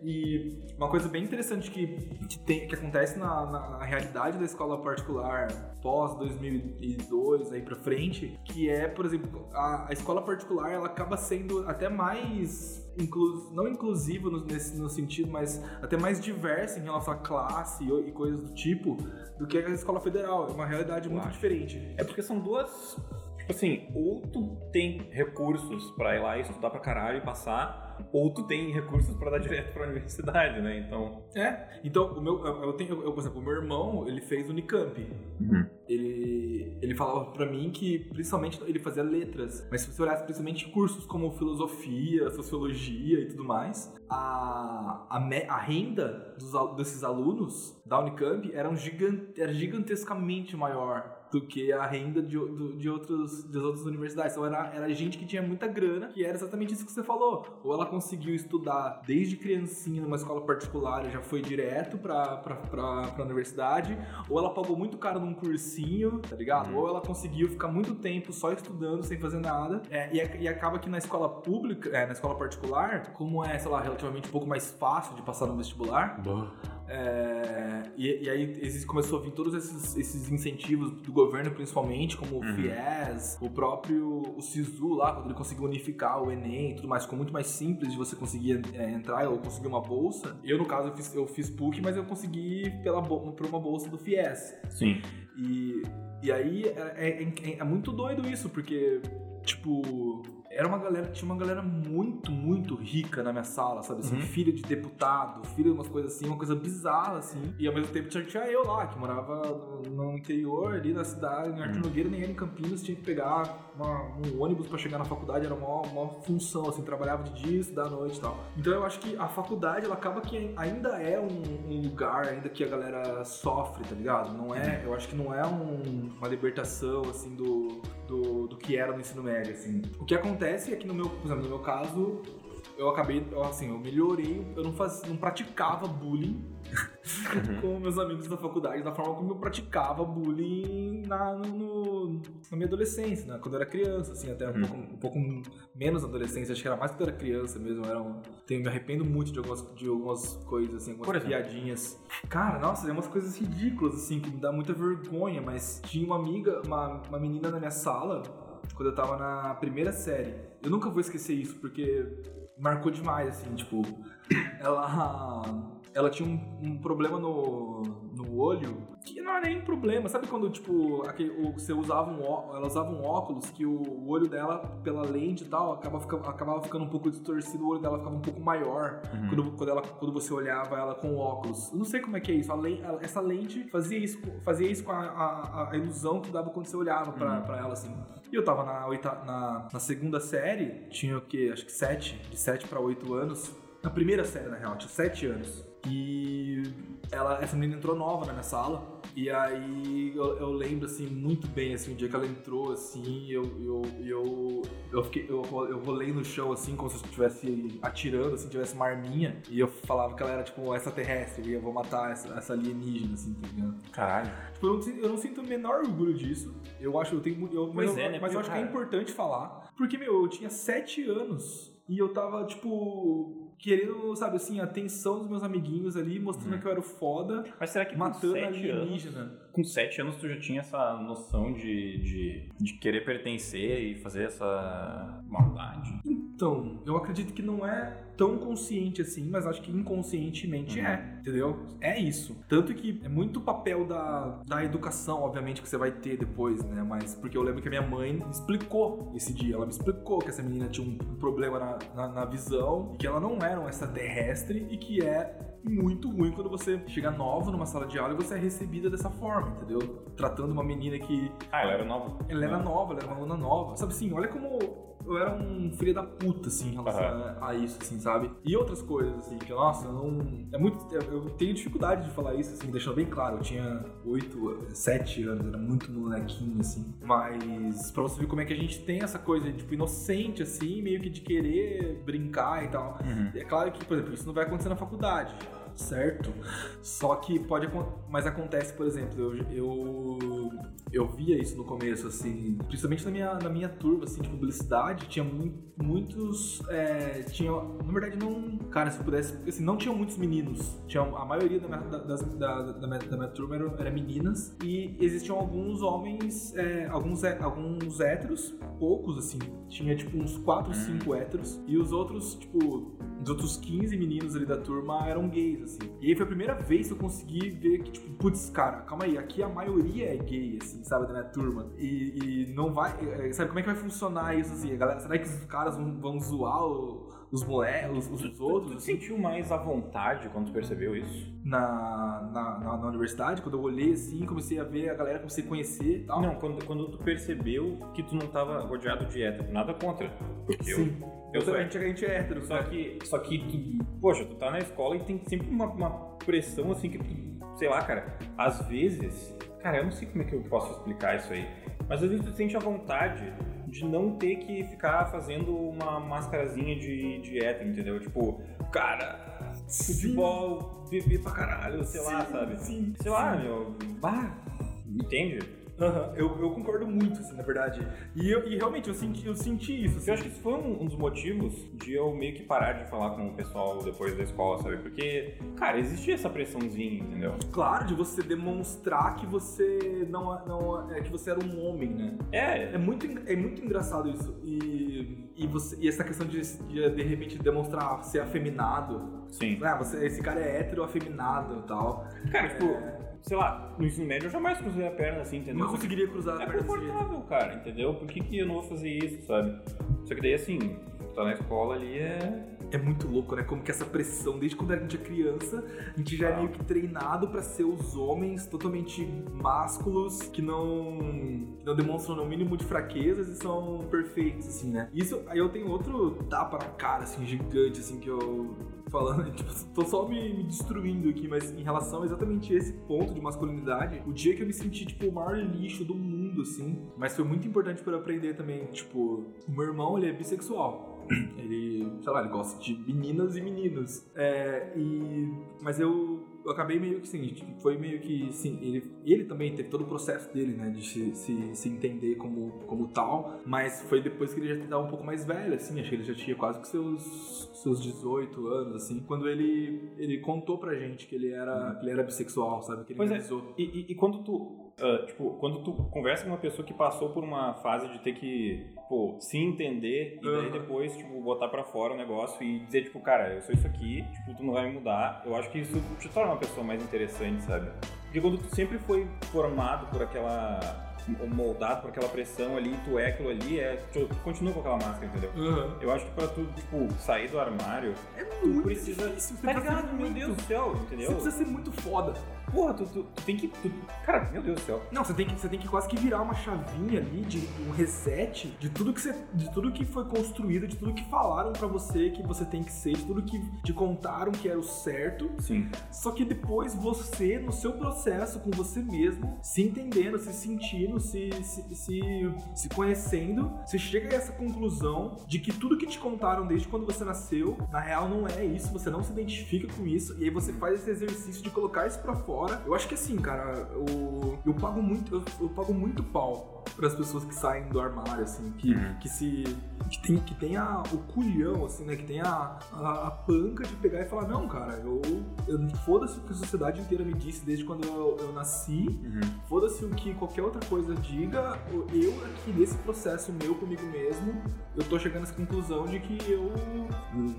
E uma coisa bem interessante que, que, tem, que acontece na, na realidade da escola particular pós 2002 aí pra frente, que é, por exemplo, a, a escola particular ela acaba sendo até mais inclu, não inclusiva no, nesse, no sentido, mas até mais diversa em relação à classe e, e coisas do tipo do que a escola federal. É uma realidade muito diferente. É porque são duas. Tipo assim, ou tu tem recursos pra ir lá e estudar pra caralho e passar, ou tu tem recursos pra dar direto pra universidade, né? Então. É, então o meu, eu, eu tenho, eu, por exemplo, o meu irmão, ele fez Unicamp. Ele, ele falava pra mim que, principalmente, ele fazia letras, mas se você olhasse principalmente cursos como filosofia, sociologia e tudo mais, a, a, me- a renda dos, desses alunos da Unicamp era, um gigan- era gigantescamente maior do que a renda de, do- de, outros, das outras universidades. Então era, era gente que tinha muita grana, que era exatamente isso que você falou. Ou ela conseguiu estudar desde criancinha numa escola particular e já foi direto pra, pra, pra, pra universidade, ou ela pagou muito caro num cursinho, tá ligado? Ou ela conseguiu ficar muito tempo só estudando, sem fazer nada. É, e, ac- e acaba que na escola pública, é, na escola particular, como é, sei lá, relativamente um pouco mais fácil de passar no vestibular, é, e, e aí existe, começou a vir todos esses, esses incentivos do governo, principalmente, como o FIES, o próprio o SISU lá, quando ele conseguiu unificar o Enem e tudo mais, ficou muito mais simples de você conseguir é, entrar ou conseguir uma bolsa. Eu, no caso, eu fiz, eu fiz PUC, mas eu consegui pela, por uma bolsa do FIES. Sim. E, e aí é, é- é- é muito doido isso, porque, tipo, era uma galera, tinha uma galera muito, muito rica na minha sala, sabe? Assim, Uhum. filha de deputado, filha de umas coisas assim, uma coisa bizarra, assim. E ao mesmo tempo tinha, tinha eu lá, que morava no, no interior ali da cidade, em Arthur Uhum. Nogueira, nem era em Campinas, tinha que pegar uma- um ônibus pra chegar na faculdade, era uma, uma função, assim, trabalhava de dia, à noite e tal. Então eu acho que a faculdade, ela acaba que ainda é um, um lugar, ainda que a galera sofre, tá ligado? Não é, eu acho que não é um- uma libertação, assim, do, do, do que era no ensino médio, assim. O que acontece é que no meu, no meu caso, eu acabei, assim, eu melhorei, eu não, faz, não praticava bullying com meus amigos da faculdade, da forma como eu praticava bullying na, no- na minha adolescência, né? Quando eu era criança, assim, até um, Uhum. pouco, um pouco menos na adolescência, acho que era mais quando eu era criança mesmo, era um, tenho, me arrependo muito de algumas, de algumas coisas, assim, algumas piadinhas. Cara, nossa, é umas coisas ridículas, assim, que me dá muita vergonha, mas tinha uma amiga, uma, uma menina na minha sala, quando eu tava na primeira série. Eu nunca vou esquecer isso, porque marcou demais, assim, tipo, ela ela tinha um, um problema no, no olho que não era nem problema. Sabe quando, tipo, aquele, o- você usava um ó- ela usava um óculos que o, o olho dela, pela lente e tal, acaba, fica- acabava ficando um pouco distorcido, o olho dela ficava um pouco maior Uhum. quando, quando, ela, quando você olhava ela com o óculos. Eu não sei como é que é isso. A a- essa lente fazia isso, com- fazia isso com a, a- a ilusão que dava quando você olhava pra, Uhum. pra ela, assim. E eu tava na, oita- na, na segunda série, tinha o quê? Acho que sete, de sete pra oito anos. Na primeira série, na real, tinha sete anos. E ela, essa menina entrou nova na minha sala. E aí eu, eu lembro assim muito bem assim o dia que ela entrou assim, eu eu eu eu fiquei eu, eu rolei no chão assim como se eu estivesse atirando, assim, tivesse uma arminha e eu falava que ela era tipo extraterrestre e eu vou matar essa, essa alienígena assim, tá ligado? Caralho. Tipo, eu não, sinto- eu não sinto o menor orgulho disso. Eu acho, eu tenho, eu, Pois mas, é, né, mas eu acho que é importante falar, porque meu, eu tinha sete anos e eu tava tipo querendo, sabe assim, a atenção dos meus amiguinhos ali, mostrando Uhum. que eu era o foda, Mas será que com matando sete anos, alienígena. Com sete anos tu já tinha essa noção de, de, de querer pertencer e fazer essa maldade? Então, eu acredito que não é tão consciente assim, mas acho que inconscientemente Uhum. é, entendeu? É isso. Tanto que é muito papel da, da educação, obviamente, que você vai ter depois, né? Mas porque eu lembro que a minha mãe me explicou esse dia. Ela me explicou que essa menina tinha um problema na, na, na visão, e que ela não era um extraterrestre e que é muito ruim quando você chega nova numa sala de aula e você é recebida dessa forma, entendeu? Tratando uma menina que Ah, ela era nova. ela era nova, ela era uma aluna nova. Sabe assim, olha como eu era um filho da puta, assim, em relação a, a isso, assim, sabe? E outras coisas, assim, que, nossa, eu não. É muito. Eu, tenho dificuldade de falar isso, assim, deixando bem claro. Eu tinha 8, 7 anos, era muito molequinho, assim. Mas pra você ver como é que a gente tem essa coisa, tipo, inocente, assim, meio que de querer brincar e tal. Uhum. É claro que, por exemplo, isso não vai acontecer na faculdade, certo? Só que pode mas acontece, por exemplo, eu, eu eu via isso no começo, assim, principalmente na minha, na minha turma, assim, de publicidade, tinha mu- muitos, é, tinha, na verdade não, cara, se eu pudesse, assim, não tinham muitos meninos, tinha, a maioria da minha, da, das- da, da minha, da minha turma era, era meninas, e existiam alguns homens, é, alguns, alguns héteros, poucos, assim, tinha, tipo, uns 4, 5 héteros, e os outros, tipo, os outros 15 meninos ali da turma eram gays, assim. E aí foi a primeira vez que eu consegui ver que, tipo, putz, cara, calma aí, aqui a maioria é gay, assim, sabe, da minha turma. E, e não vai. é, Sabe como é que vai funcionar isso, assim? A galera, será que os caras vão, vão zoar o- os moleques, os, os outros, Tu te assim? sentiu mais à vontade quando tu percebeu isso? Na, na, na, na universidade, quando eu olhei assim, comecei a ver a galera, comecei a conhecer e tal. Não, quando, quando tu percebeu que tu não tava rodeado de hétero. Nada contra. Porque eu, Sim. eu sou a, gente, a gente é hétero, Só que, só que tu, poxa, tu tá na escola e tem sempre uma, uma pressão assim que tu, sei lá, cara, às vezes, cara, eu não sei como é que eu posso explicar isso aí, mas às vezes tu sente a vontade de não ter que ficar fazendo uma mascarazinha de, hétero, entendeu? Tipo, cara, futebol, bebê pra caralho, sei lá, Sim, sabe? Sim. Sei lá, meu, bah, entende? Aham, eu, eu concordo muito, assim, na verdade. E, eu, e realmente, eu senti, eu senti isso. Assim. Eu acho que isso foi um, um dos motivos de eu meio que parar de falar com o pessoal depois da escola, sabe? Porque, cara, existia essa pressãozinha, entendeu? Claro, de você demonstrar que você não, é- não é que você era um homem, né? É, É muito, é muito engraçado isso. E, e, você, e essa questão de, de de repente demonstrar ser afeminado. sim. Ah, você, esse cara é hétero afeminado e tal. Cara, tipo, sei lá, no ensino médio eu jamais cruzei a perna assim, entendeu? Não conseguiria cruzar a É perna jeito. confortável, cara, entendeu? Por que, que eu não vou fazer isso, sabe? Só que daí, assim, tá na escola ali é. É muito louco, né? Como que essa pressão, desde quando a gente é criança, a gente já é Ah. meio que treinado pra ser os homens totalmente másculos, que não, que não demonstram no mínimo de fraquezas e são perfeitos, assim, né? Isso, aí eu tenho outro tapa na cara, assim, gigante, assim, que eu... Falando, tipo, tô só me, me destruindo aqui, mas em relação a exatamente esse ponto de masculinidade, o dia que eu me senti, tipo, o maior lixo do mundo, assim, mas foi muito importante para eu aprender também, tipo, o meu irmão, ele é bissexual. Ele, sei lá, ele gosta de meninas e meninos. É, e, mas eu, eu acabei meio que, assim, foi meio que, sim, ele, ele também teve todo o processo dele, né, de se, se, se entender como, como tal, mas foi depois que ele já estava um pouco mais velho, assim, acho que ele já tinha quase que seus, seus 18 anos, assim, quando ele, ele contou pra gente que ele era, que ele era bissexual, sabe, que ele Pois é. E, e- e quando tu. Ah, tipo, quando tu conversa com uma pessoa que passou por uma fase de ter que, pô, se entender e daí Aham. depois, tipo, botar pra fora o negócio e dizer, tipo, cara, eu sou isso aqui, tipo, tu não vai me mudar, eu acho que isso te torna uma pessoa mais interessante, sabe? Porque quando tu sempre foi formado por aquela. ou moldado por aquela pressão ali, tu é aquilo ali, é, tu, tu continua com aquela máscara, entendeu? Aham. Eu acho que pra tu, tipo, sair do armário, É tu muito precisa. difícil, Tá ligado? Meu. Deus do céu, entendeu? Você precisa ser muito foda. Porra, tu, tu, tu tem que. tu- cara, meu Deus do céu. Não, você tem, que, você tem que quase que virar uma chavinha ali de um reset de tudo que você, de tudo que foi construído, de tudo que falaram pra você que você tem que ser, de tudo que te contaram que era o certo. Sim. Só que depois você, no seu processo com você mesmo, se entendendo, se sentindo, se, se, se, se conhecendo, você chega a essa conclusão de que tudo que te contaram desde quando você nasceu, na real não é isso, você não se identifica com isso, e aí você faz esse exercício de colocar isso pra fora. Eu acho que assim, cara, eu, eu pago muito, eu, eu pago muito pau para as pessoas que saem do armário, assim, que, Uhum. que se. que tem, que tem a, o culhão, assim, né? Que tem a, a, a panca de pegar e falar, não, cara, eu. eu Foda-se o que a sociedade inteira me disse desde quando eu, eu nasci, Uhum. foda-se o que qualquer outra coisa diga, eu aqui nesse processo meu comigo mesmo, eu tô chegando a essa conclusão de que eu.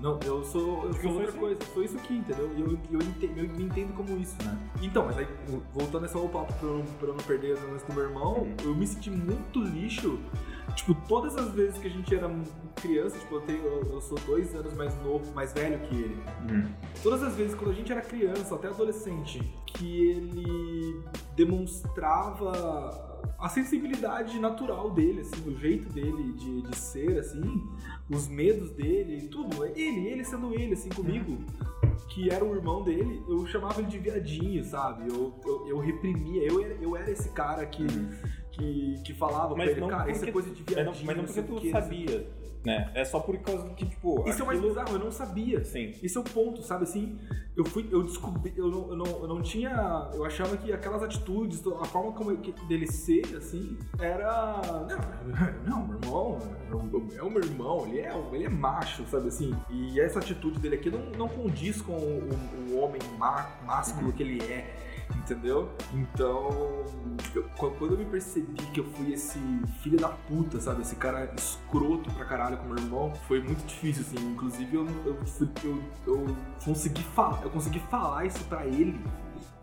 Não, eu sou, eu sou outra isso coisa, sou isso aqui, entendeu? E eu, eu, entendo, eu me entendo como isso, né? Então, mas aí, voltando esse ao papo pra eu, não- pra eu não perder o lance do meu irmão, Uhum. eu me senti muito lixo. Tipo, todas as vezes que a gente era criança, tipo, eu, tenho, eu, eu sou dois anos mais novo, mais velho que ele. Uhum. Todas as vezes quando a gente era criança, até adolescente, que ele demonstrava a sensibilidade natural dele, assim, o jeito dele de, de ser, assim, os medos dele, tudo. Ele, ele sendo ele, assim, comigo, que era o irmão dele, eu chamava ele de viadinho, sabe? Eu, eu, eu reprimia, eu era, eu era esse cara que, que, que falava pra Mas ele, não cara, isso é coisa de Mas viadinho. não, mas não porque tu quê, sabia, né? É só por causa que, tipo. Isso é o mais aquilo- bizarro, eu não sabia. Sim. Esse é o ponto, sabe assim? Eu fui, eu descobri, eu não, eu não, eu não tinha, eu achava que aquelas atitudes, a forma como ele- dele ser, assim, era, não, não, meu irmão, é o meu irmão, ele é, ele é macho, sabe assim? E essa atitude dele aqui não, não condiz com o, o- homem má, másculo que ele é. Entendeu? Então, eu- quando eu me percebi que eu fui esse filho da puta, sabe? Esse cara escroto pra caralho com meu irmão, foi muito difícil, assim. Inclusive, eu, eu, eu, eu consegui falar, eu consegui falar isso pra ele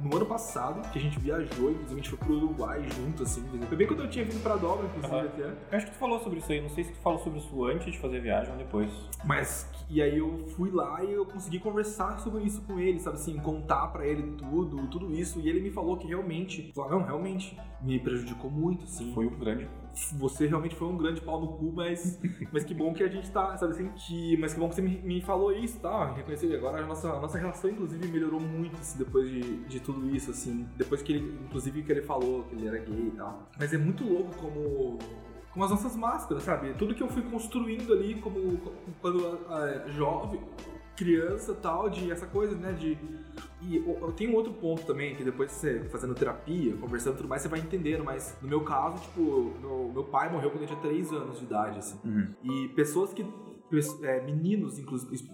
no ano passado, que a gente viajou, inclusive a gente foi pro Uruguai junto, assim. Foi bem quando eu tinha vindo pra dobra, inclusive, Aham. até. Eu acho que tu falou sobre isso aí. Não sei se tu falou sobre isso antes de fazer a viagem ou depois. Mas, e aí eu fui lá e eu consegui conversar sobre isso com ele, sabe assim, contar pra ele tudo, tudo isso. E ele me falou que realmente, falou, não, realmente, me prejudicou muito, assim. Foi o grande. Você realmente foi um grande pau no cu, mas, mas que bom que a gente tá, sabe assim, que, mas que bom que você me, me falou isso, tá? Reconheci agora a nossa, a nossa relação, inclusive, melhorou muito, assim, depois de, de tudo isso, assim. Depois que ele, inclusive, que ele falou que ele era gay e tal. Mas é muito louco como como as nossas máscaras, sabe? Tudo que eu fui construindo ali como quando ah, jovem, criança e tal, de essa coisa, né, de e eu tenho um outro ponto também, que depois você fazendo terapia, conversando e tudo mais, você vai entendendo, mas no meu caso, tipo, meu, meu pai morreu quando eu tinha 3 anos de idade, assim. E pessoas que. É, meninos,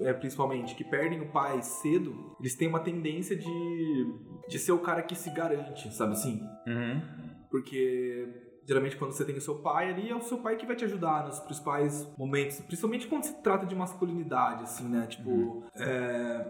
é, principalmente, que perdem o pai cedo, eles têm uma tendência de, de ser o cara que se garante, sabe assim? Uhum. Porque geralmente quando você tem o seu pai ali, é o seu pai que vai te ajudar nos principais momentos, principalmente quando se trata de masculinidade, assim, né? Tipo, é,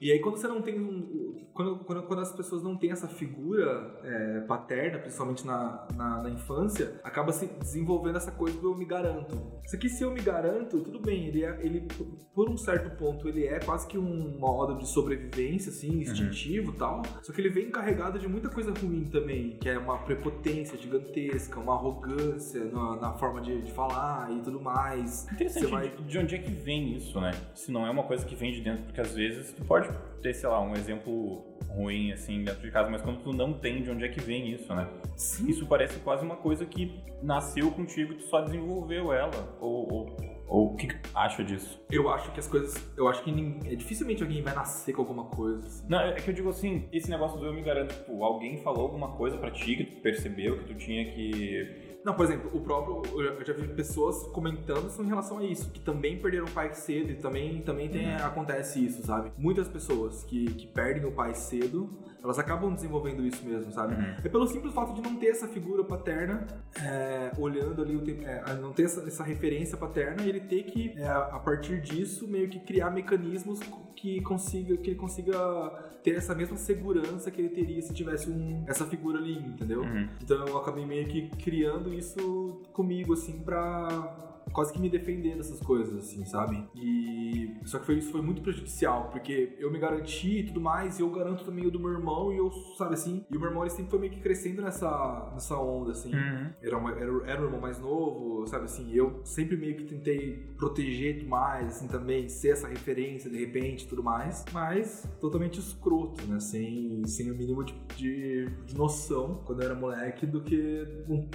E aí quando você não tem um. Quando, quando, quando as pessoas não têm essa figura é, paterna, principalmente na, na, na, infância, acaba se desenvolvendo essa coisa do eu me garanto. Isso aqui, se eu me garanto, tudo bem, ele, é, ele por um certo ponto, ele é quase que um modo de sobrevivência, assim, instintivo e uhum. tal. Só que ele vem carregado de muita coisa ruim também, que é uma prepotência gigantesca, uma arrogância na, na forma de, de, falar e tudo mais. Interessante vai... de onde é que vem isso, né? Se não é uma coisa que vem de dentro, porque às vezes tu pode ter, sei lá, um exemplo ruim, assim, dentro de casa, mas quando tu não tem de onde é que vem isso, né? Sim. Isso parece quase uma coisa que nasceu contigo e tu só desenvolveu ela. Ou, ou, ou o que acha disso? Eu acho que as coisas. Eu acho que ninguém, é, dificilmente alguém vai nascer com alguma coisa. Assim. Não, é que eu digo assim, esse negócio do eu me garanto, tipo, alguém falou alguma coisa para ti que tu percebeu que tu tinha que não, por exemplo, o próprio. Eu já vi pessoas comentando em relação a isso, que também perderam o pai cedo e também, também tem, uhum. acontece isso, sabe? Muitas pessoas que, que perdem o pai cedo elas acabam desenvolvendo isso mesmo, sabe? Uhum. É pelo simples fato de não ter essa figura paterna é, olhando ali, o tempo, é, não ter essa, essa, referência paterna e ele ter que, é, a partir disso, meio que criar mecanismos que consiga que ele consiga ter essa mesma segurança que ele teria se tivesse um, essa figura ali, entendeu? Uhum. Então eu acabei meio que criando isso comigo, assim, pra quase que me defender dessas coisas, assim, sabe? E só que foi, isso foi muito prejudicial, porque eu me garanti e tudo mais, e eu garanto também o do meu irmão, e eu, sabe assim, e o meu irmão ele sempre foi meio que crescendo nessa, nessa onda, assim. Uhum. Era, uma, era, era o irmão mais novo, sabe assim, eu sempre meio que tentei proteger demais, assim, também, ser essa referência de repente tudo mais, mas totalmente escroto, né? Sem, sem o mínimo de, de, de noção quando eu era moleque do que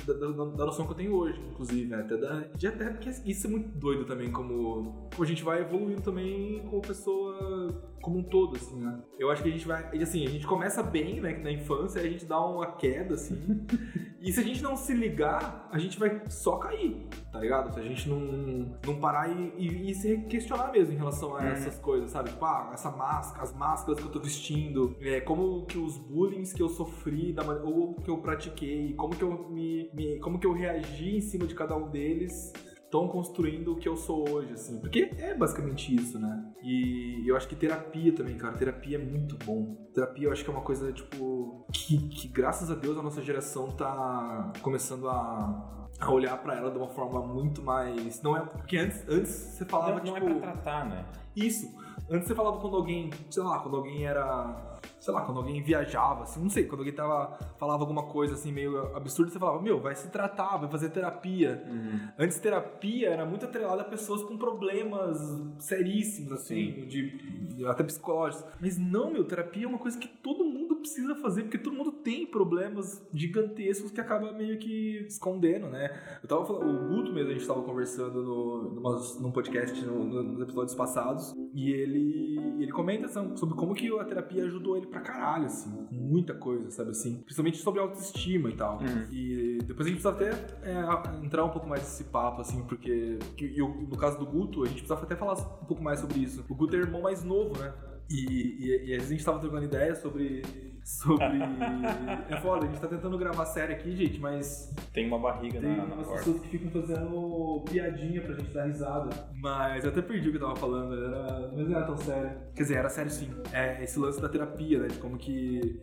da, da, da, noção que eu tenho hoje, inclusive, né? Até da, de até porque isso é muito doido também, como, como a gente vai evoluindo também como pessoa como um todo, assim, né? Eu acho que a gente vai. Assim, a gente começa bem, né? Na infância, a gente dá uma queda, assim. e se a gente não se ligar, a gente vai só cair, tá ligado? Se a gente não, não parar e, e, e se questionar mesmo em relação a é. essas coisas, sabe? Tipo, ah, essa máscara, as máscaras que eu tô vestindo, é, como que os bullying que eu sofri, da, ou que eu pratiquei, como que eu me, me. como que eu reagi em cima de cada um deles estão construindo o que eu sou hoje, assim. Porque é basicamente isso, né? E eu acho que terapia também, cara. Terapia é muito bom. Terapia eu acho que é uma coisa, tipo, que, que graças a Deus a nossa geração tá começando a, a olhar para ela de uma forma muito mais. Não é. Porque antes, antes você falava, não, tipo. Não é pra tratar, né? Isso. Antes você falava quando alguém, sei lá, quando alguém era sei lá, quando alguém viajava, assim, não sei, quando alguém tava, falava alguma coisa assim meio absurda, você falava, meu, vai se tratar, vai fazer terapia. Uhum. Antes terapia era muito atrelada a pessoas com problemas seríssimos, assim, de, de, até psicológicos. Mas não, meu, terapia é uma coisa que todo mundo precisa fazer, porque todo mundo tem problemas gigantescos que acaba meio que escondendo, né? Eu tava falando, o Guto mesmo, a gente tava conversando no, numa, num podcast no, no, nos episódios passados, e ele, ele comenta sobre como que a terapia ajudou ele pra caralho, assim, com muita coisa, sabe assim? Principalmente sobre autoestima e tal. Uhum. E depois a gente precisa até é, entrar um pouco mais nesse papo, assim, porque que, eu, no caso do Guto, a gente precisava até falar um pouco mais sobre isso. O Guto é irmão mais novo, né? E, e, e a gente tava trocando ideia sobre sobre. é foda, a gente tá tentando gravar série aqui, gente, mas. Tem uma barriga tem na, na umas pessoas que ficam fazendo piadinha pra gente dar risada. Mas eu até perdi o que eu tava falando, era... mas não era tão sério. Quer dizer, era sério sim. É esse lance da terapia, né? De como que.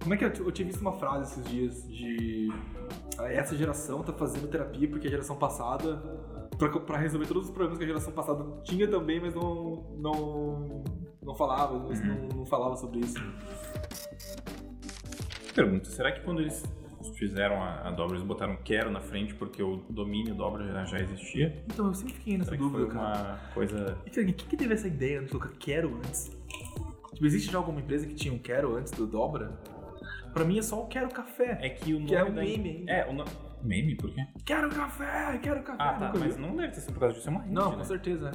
Como é que eu, eu tinha visto uma frase esses dias de. Essa geração tá fazendo terapia porque a geração passada. Pra, pra resolver todos os problemas que a geração passada tinha também, mas não. não não falava, uhum. não, não falava sobre isso pergunta, será que quando eles fizeram a, a dobra, eles botaram quero na frente porque o domínio dobra já, já existia? Então, eu sempre fiquei nessa será dúvida, foi cara. uma coisa... E, o que, que teve essa ideia de colocar quero antes? Tipo, existe já alguma empresa que tinha um quero antes do dobra? Pra mim é só o quero café. É que o nome que é um meme ainda. É, o nome... Meme? Por quê? Quero café, quero café. Ah, tá, mas não deve ter sido por causa disso, é uma rede, Não, né? com certeza.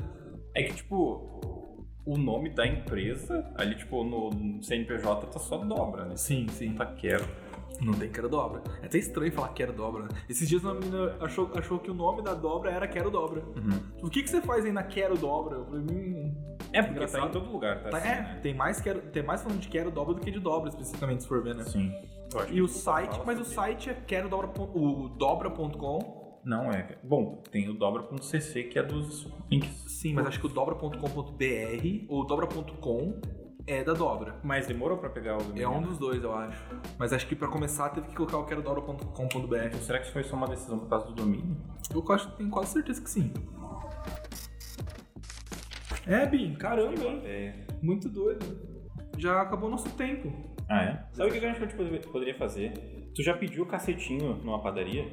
É que, tipo, o nome da empresa, ali, tipo, no CNPJ tá só dobra, né? Sim, sim. Não tá quero. Não tem quero dobra. É até estranho falar quero dobra. Né? Esses dias uma menina achou, achou que o nome da dobra era quero dobra. Uhum. O que, que você faz aí na quero dobra? Eu falei, hum, é, porque engraçado. tá em todo lugar, tá? tá assim, é, né? tem, mais quero, tem mais falando de quero dobra do que de dobra, especificamente, se for ver, né? Sim. E o site, mas o site é quero dobra, o dobra.com. Não é. Bom, tem o dobra.cc que é dos links. Sim, mas acho que o dobra.com.br ou dobra.com é da dobra. Mas demorou pra pegar o É um dos dois, eu acho. Mas acho que pra começar teve que colocar o que era dobra.com.br. Será que isso foi só uma decisão por causa do domínio? Eu acho que tenho quase certeza que sim. É, Bin, caramba, hein? É. Muito doido. Já acabou nosso tempo. Ah, é? Sabe o que a gente pode- poderia fazer? Tu já pediu cacetinho numa padaria?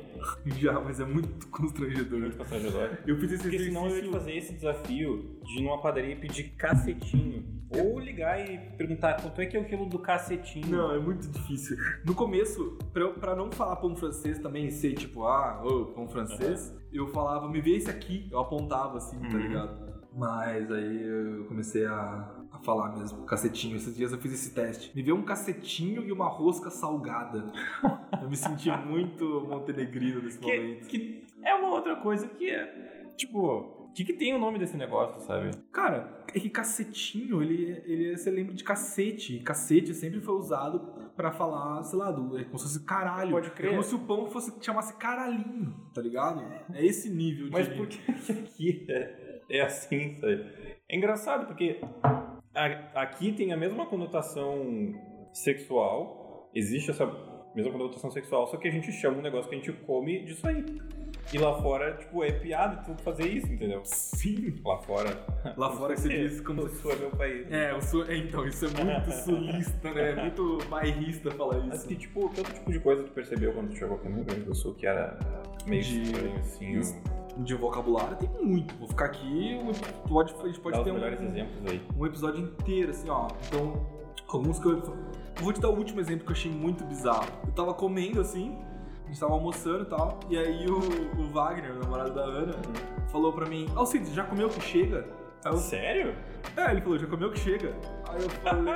Já, mas é muito constrangedor. Muito constrangedor. Eu fiz esse Porque senão eu ia te exercício. fazer esse desafio de ir numa padaria e pedir cacetinho. Ou ligar e perguntar quanto é que é o quilo do cacetinho. Não, é muito difícil. No começo, pra, pra não falar pão francês também e ser tipo, ah, ô, pão francês, eu falava, me vê esse aqui. Eu apontava assim, tá Uhum. ligado? Mas aí eu comecei a, a falar mesmo, cacetinho. Esses dias eu fiz esse teste. Me vê um cacetinho e uma rosca salgada. eu me senti muito montenegrino nesse Que, momento. que é uma outra coisa que é. Tipo, o que, que tem o nome desse negócio, sabe? Cara, é que cacetinho, ele, ele você lembra de cacete. Cacete sempre foi usado pra falar, sei lá, do, é como se fosse caralho. Pode crer. É como se o pão fosse chamasse caralhinho, tá ligado? É esse nível Mas de. por que aqui é, é assim, sabe? É engraçado, porque aqui tem a mesma conotação sexual, existe essa mesma conotação sexual, só que a gente chama um negócio que a gente come disso aí. E lá fora, tipo, é piada tu fazer isso, entendeu? Sim. Lá fora. Lá fora você diz como se é meu país. É, o sul, é, então, isso é muito sulista, né? É muito bairrista falar Mas isso. que tipo, outro tipo de coisa tu percebeu quando tu chegou aqui no Rio Grande do Sul que era meio De- estranho, assim? Isso. o- De vocabulário tem muito. Vou ficar aqui, pode, a gente pode Dá os ter um, melhores exemplos aí. um episódio inteiro, assim, ó. Então, alguns que eu. eu Vou te dar o último exemplo que eu achei muito bizarro. Eu tava comendo assim, a gente tava almoçando e tal, e aí o, o Wagner, o namorado da Ana, falou pra mim: Cid, já comeu o que chega? Eu, Sério? é, ele falou: já comeu o que chega? Aí eu falei.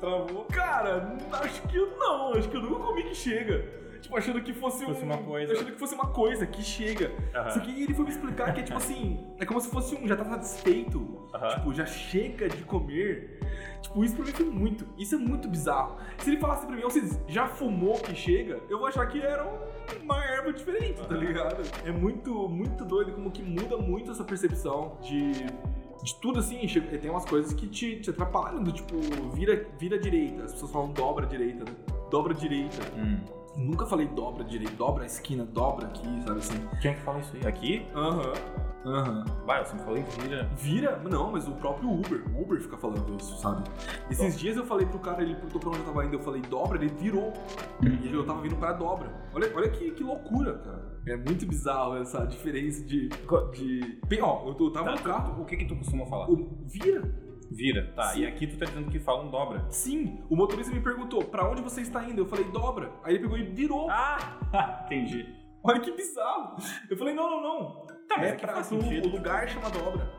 Travou. Cara, acho que não, acho que eu nunca comi que chega. Tipo, achando que fosse, Fosse um- uma coisa. Achando que fosse uma coisa que chega. Aham. Só que ele foi me explicar que é tipo assim, é como se fosse um já tá satisfeito. Aham. Tipo, já chega de comer. Tipo, isso pra mim foi muito. Isso é muito bizarro. Se ele falasse pra mim, "Ô, você já fumou que chega, eu vou achar que era um- uma erva diferente, tá Aham. ligado? É muito, muito doido como que muda muito essa percepção de. De tudo assim, tem umas coisas que te, te atrapalham, do tipo, vira, vira direita. As pessoas falam dobra direita, né? Dobra direita. Hum. Nunca falei dobra direita, dobra a esquina, dobra aqui, sabe assim? Quem é que fala isso aí? Aqui? Aham. Aham. Vai, eu sempre falei vira. Vira? Não, mas o próprio Uber. O Uber fica falando isso, sabe? Esses dias eu falei pro cara, ele perguntou pra onde eu tava indo, eu falei dobra, ele virou. E eu tava vindo pra dobra. Olha, olha que, que loucura, cara. É muito bizarro essa diferença de. de... Bem, ó, eu, eu tava no carro. O que que tu costuma falar? o- Vira? Vira. Tá, Sim. e aqui tu tá dizendo que fala um dobra. Sim. O motorista me perguntou, pra onde você está indo? Eu falei, dobra. Aí ele pegou e virou. Ah! Entendi. Olha que bizarro. Eu falei, não, não, não. Tá, mas é aqui pra faz o, sentido. o lugar chama dobra.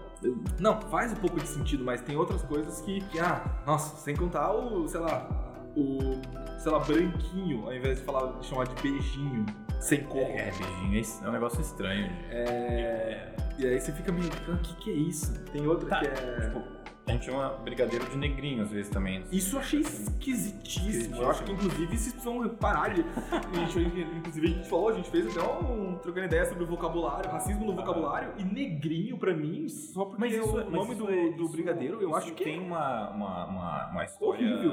Não, faz um pouco de sentido, mas tem outras coisas que, que, ah, nossa, sem contar o, sei lá, o, sei lá, branquinho, ao invés de falar, de chamar de beijinho, sem cor. É, beijinho, é é um negócio estranho. É, E aí você fica meio, o que que é isso? Tem outra Tá. que é... Tipo, a gente chama brigadeiro de negrinho às vezes também. Isso eu achei esquisitíssimo. Eu acho que, inclusive, vocês precisam parar de. A gente, inclusive, a gente falou, a gente fez até um trocando ideia sobre o vocabulário, racismo no vocabulário, e negrinho, pra mim, só porque Mas é isso, o nome do, é- do isso- brigadeiro, eu acho que tem é. uma, uma, uma, uma história Horrível.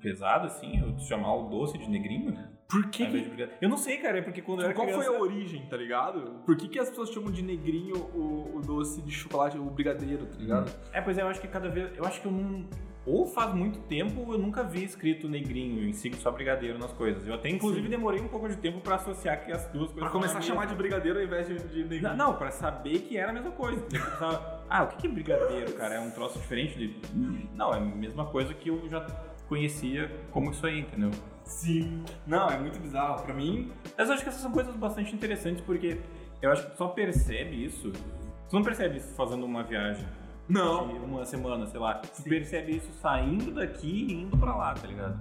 Pesada, assim, eu chamar o doce de negrinho. Por que, que. Eu não sei, cara, é porque quando eu era qual criança... foi a origem, tá ligado? Por que, que as pessoas chamam de negrinho o, o doce de chocolate, o brigadeiro, tá ligado? É, pois é, eu acho que cada vez. Eu acho que eu não. Ou faz muito tempo eu nunca vi escrito negrinho em si, só brigadeiro nas coisas. Eu até, inclusive, Sim. demorei um pouco de tempo pra associar que as duas coisas. Pra começar a chamar de brigadeiro ao invés de, de negrinho. Não, não, pra saber que era a mesma coisa. Pensava, ah, o que é brigadeiro, cara? É um troço diferente de. Não, é a mesma coisa que eu já conhecia como isso aí, entendeu? Sim. Não, é muito bizarro. Pra mim, eu acho que essas são coisas bastante interessantes porque eu acho que tu só percebe isso. Tu não percebe isso fazendo uma viagem. não. De uma semana, sei lá. Tu Sim. percebe isso saindo daqui e indo pra lá, tá ligado?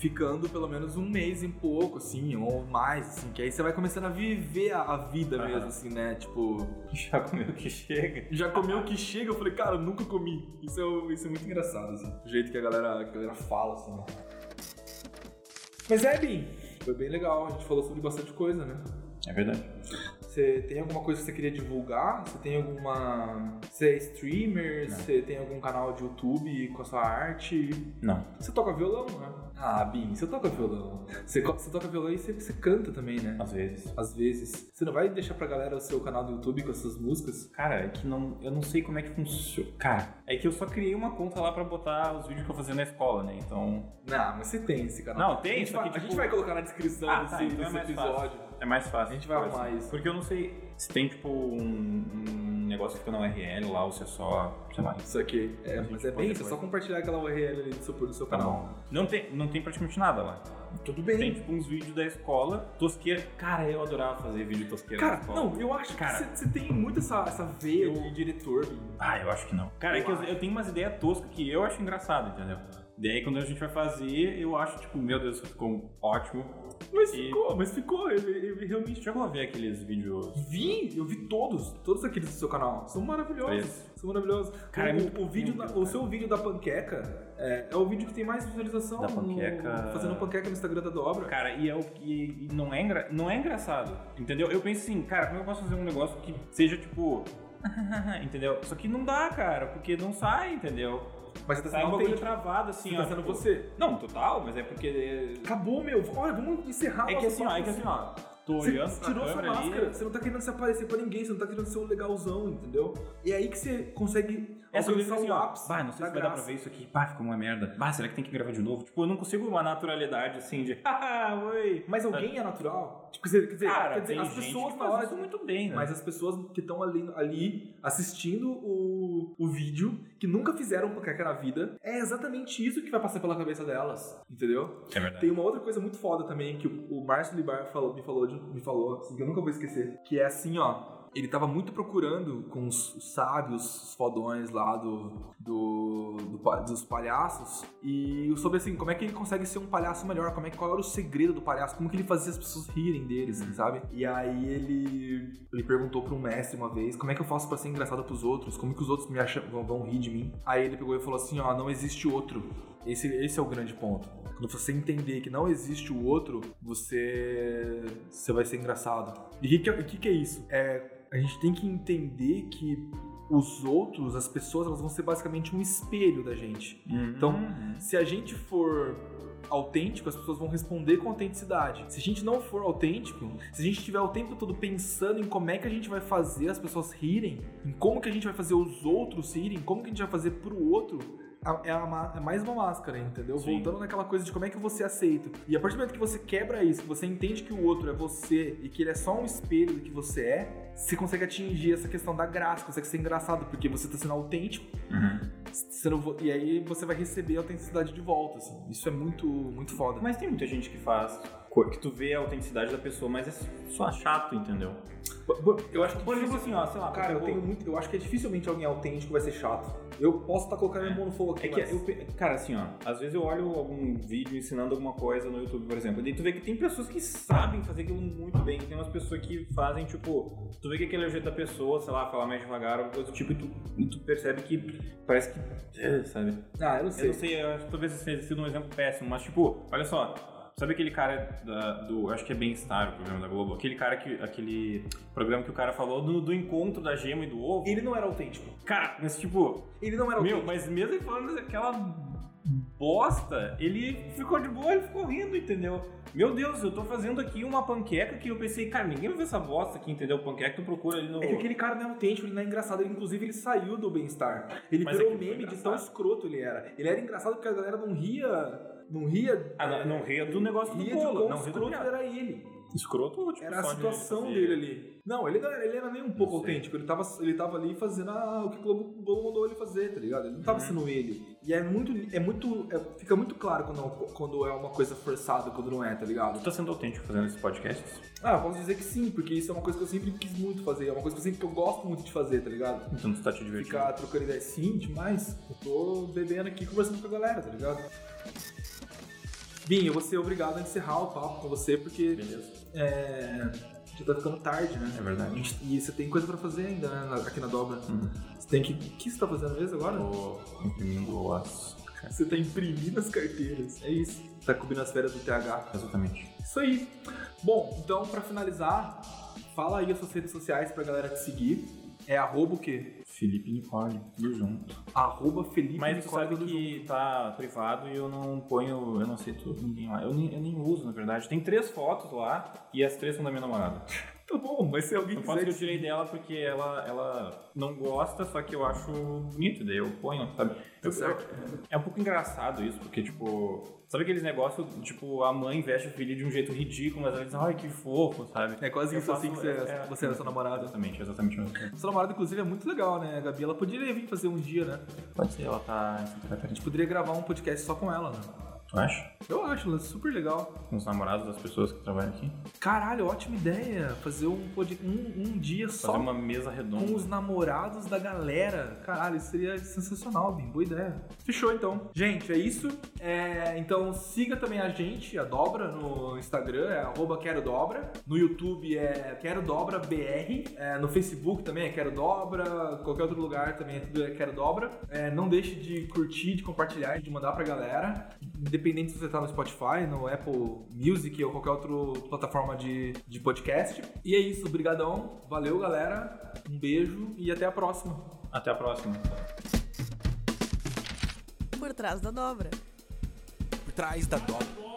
Ficando pelo menos um mês e pouco, assim, ou mais, assim, que aí você vai começando a viver a, a vida Aham. mesmo, assim, né? Tipo, Já comeu o que chega. já comeu o que chega, eu falei, cara, eu nunca comi. Isso é, isso é muito engraçado, assim, o jeito que a galera, a galera fala, assim. Mas é, Bin, foi bem legal, a gente falou sobre bastante coisa, né? É verdade. Você tem alguma coisa que você queria divulgar? Você tem alguma. Você é streamer? Você tem algum canal de YouTube com a sua arte? Não. Você toca violão, né? Ah, Bin, você toca violão. Você, você toca violão e você, você canta também, né? Às vezes. Às vezes. Você não vai deixar pra galera o seu canal do YouTube com essas músicas? Cara, é que não, eu não sei como é que funciona. Cara, é que eu só criei uma conta lá pra botar os vídeos que eu fazia na escola, né? Então. Não, mas você tem esse canal. Não, tem, A gente, só que, a tipo- gente vai colocar na descrição Ah, desse, tá, então é desse mais episódio. É mais fácil. A gente vai arrumar isso. Porque eu não sei se tem, tipo, um, um negócio que fica na URL lá ou se é só. Sei lá. Isso aqui. É, mas é bem isso, é só compartilhar aquela URL ali do seu, do seu Tá canal. bom. Não tem, não tem praticamente nada lá. Tudo Tem, bem. tipo, uns vídeos da escola. Tosqueira. Cara, eu adorava fazer vídeo tosqueira Cara, não, eu acho Cara. que você- tem muito essa, essa veia de diretor. Ah, eu acho que não. Cara, é que eu, eu tenho umas ideias toscas que eu acho engraçado, entendeu? Daí quando a gente vai fazer, eu acho, tipo, meu Deus, ficou ótimo. Mas E- ficou, mas ficou. Ele, ele realmente. Chegou a ver aqueles vídeos. Vi, eu vi todos, todos aqueles do seu canal. São maravilhosos. São maravilhosos. Cara, é o, muito o, vídeo da- o seu vídeo da panqueca é, é o vídeo que tem mais visualização Da no- panqueca. fazendo panqueca no Instagram da dobra. Cara, e é o que. não, é engra, não é engraçado. Entendeu? Eu penso assim, cara, como eu posso fazer um negócio que seja tipo. entendeu? Só que não dá, cara, porque não sai, entendeu? Mas você tá um sendo bagulho autêntico. travado assim, Você ó. tá sendo tipo- você. Não, total, mas é porque. Acabou, meu. Olha, vamos encerrar É que assim, ó, é que assim, ó. Tô Você olhando tirou sua câmera ali, máscara, você não tá querendo se aparecer pra ninguém, você não tá querendo ser um legalzão, entendeu? E é aí que você consegue Que alcançar assim, o ó, bah, não sei se vai dar pra graça. ver isso aqui. Pá, ficou uma merda. Bah, será que tem que gravar de novo? Tipo, eu não consigo uma naturalidade assim de, haha, oi. Mas alguém é natural? Tipo, quer dizer, quer dizer, Cara, quer dizer, as pessoas que na faz hora isso muito bem, né? Mas as pessoas que estão ali, ali assistindo o, o vídeo, que nunca fizeram panqueca na vida, é exatamente isso que vai passar pela cabeça delas, entendeu? É verdade. Tem uma outra coisa muito foda também que o, o Márcio Libar falou, me falou, de- me falou assim, que eu nunca vou esquecer, que é assim, ó. Ele tava muito procurando com os, os sábios, os fodões lá do, do, do dos palhaços e sobre assim, como é que ele consegue ser um palhaço melhor, como é que qual era o segredo do palhaço, como que ele fazia as pessoas rirem dele, assim, sabe? E aí ele ele perguntou pra um mestre uma vez, como é que eu faço pra ser engraçado pros outros? Como que os outros me acham, vão, vão rir de mim? Aí ele pegou e falou assim, ó, não existe outro. Esse, esse é o grande ponto. Quando você entender que não existe o outro, você, você vai ser engraçado. E o que, que, é- que, é isso? É, a gente tem que entender que os outros, as pessoas, elas vão ser basicamente um espelho da gente. Então, Uhum. se a gente for autêntico, as pessoas vão responder com autenticidade. Se a gente não for autêntico, se a gente estiver o tempo todo pensando em como é que a gente vai fazer as pessoas rirem, em como que a gente vai fazer os outros rirem, como que a gente vai fazer pro outro, é, a é mais uma máscara, entendeu? Sim. Voltando naquela coisa de como é que você aceita. E a partir do momento que você quebra isso, que você entende que o outro é você e que ele é só um espelho do que você é, você consegue atingir essa questão da graça, consegue ser engraçado, porque você tá sendo autêntico Uhum. vo- e aí você vai receber a autenticidade de volta, assim. Isso é muito, muito foda. Mas tem muita gente que faz, que tu vê a autenticidade da pessoa, mas é só chato, entendeu? eu acho que Por exemplo, assim, ó, sei lá, cara, eu tenho muito, eu acho que é dificilmente alguém autêntico vai ser chato. Eu posso estar colocando minha mão no fogo aqui, É mas... eu, cara, assim, ó, às vezes eu olho algum vídeo ensinando alguma coisa no YouTube, por exemplo, e tu vê que tem pessoas que sabem fazer aquilo muito bem, tem umas pessoas que fazem, tipo, tu vê que aquele é o jeito da pessoa, sei lá, falar mais devagar, alguma coisa do tipo, e tu, e tu percebe que parece que, é, sabe? Ah, eu não Eu sei. não sei, eu acho que talvez sido um exemplo péssimo, mas tipo, olha só, sabe aquele cara da- do, acho que é Bem-Estar, o programa da Globo, aquele cara que, aquele programa que o cara falou do, do encontro da gema e do ovo? Ele não era autêntico. Cara, mas tipo, Ele não era meu, autêntico. mas mesmo ele falando aquela bosta, ele ficou de boa, ele ficou rindo, entendeu? Meu Deus, eu tô fazendo aqui uma panqueca que eu pensei, cara, ninguém vai ver essa bosta aqui, entendeu? Panqueca tu procura ali no... É que aquele cara não é autêntico, ele não é engraçado. Ele, inclusive, ele saiu do bem-estar. Ele Mas virou meme de tão escroto ele era. Ele era engraçado porque a galera não ria... Não ria... Ah, não, não ria do negócio do ria de bolo, não ria do escroto era ele. Escroto, tipo, Era a de situação fazer- dele ali. Não, ele ele era nem um pouco autêntico. Ele tava, ele tava ali fazendo ah, o que o Globo, mandou ele fazer, tá ligado? Ele não tava Uhum. sendo ele. E é muito. É muito é- fica muito claro quando, quando é uma coisa forçada, quando não é, tá Tu ligado? tá sendo autêntico fazendo esses podcasts? Ah, eu posso dizer que sim, porque isso é uma coisa que eu sempre quis muito fazer. É uma coisa que eu sempre que eu gosto muito de fazer, tá ligado? Então tu tá te divertindo. Ficar trocando ideia. Sim, demais. Eu tô bebendo aqui conversando com a galera, tá ligado? Bim, eu vou ser obrigado a encerrar o papo com você, porque Beleza. é, já tá ficando tarde, né? É verdade. E você tem coisa pra fazer ainda, né? Aqui na dobra. Uhum. Você tem que. O que você tá fazendo mesmo agora? Tô imprimindo as... Você tá imprimindo as carteiras. É isso. Tá cobrindo as férias do TH. Exatamente. Isso aí. Bom, então pra finalizar, fala aí as suas redes sociais pra galera te seguir. É arroba o quê? Felipe Nicole, tudo junto. Arroba Felipe Mas tu Nicole sabe tudo que tá privado e eu não ponho, eu não sei tudo, ninguém lá. Eu nem, eu nem uso, na verdade. Tem três fotos lá e as três são da minha namorada. Tá bom, mas se alguém fotos quiser... que eu tirei dela porque ela, ela não gosta, só que eu acho bonito, daí eu ponho, sabe? Eu- certo. é um pouco engraçado isso, porque, tipo, sabe aqueles negócios, tipo, a mãe veste o filho de um jeito ridículo, mas ela diz, ai, que fofo, sabe? É quase Eu isso assim que você, é- você era sua namorada. Exatamente, exatamente. mesmo. Sua namorada, inclusive, é muito legal, né? A Gabi, ela poderia vir fazer um dia, né? Pode ser, ela tá A gente poderia gravar um podcast só com ela, né? Tu acha? Eu acho, é super legal. Com os namorados das pessoas que trabalham aqui. Caralho, ótima ideia. Fazer um, um, um dia Fazer só uma mesa redonda. com os namorados da galera. Caralho, isso seria sensacional, Bim. Boa ideia. Fechou, então. Gente, é isso. É, então siga também a gente, a Dobra, no Instagram, é arroba Quero Dobra. No YouTube é Quero Dobra BR. É, no Facebook também é Quero Dobra. Qualquer outro lugar também é tudo é Quero Dobra. É, não deixe de curtir, de compartilhar, de mandar pra galera. Independente se você tá no Spotify, no Apple Music ou qualquer outra plataforma de, de podcast. E é isso, brigadão. Valeu, galera. Um beijo e até a próxima. Até a próxima. Por trás da dobra. Por trás da dobra.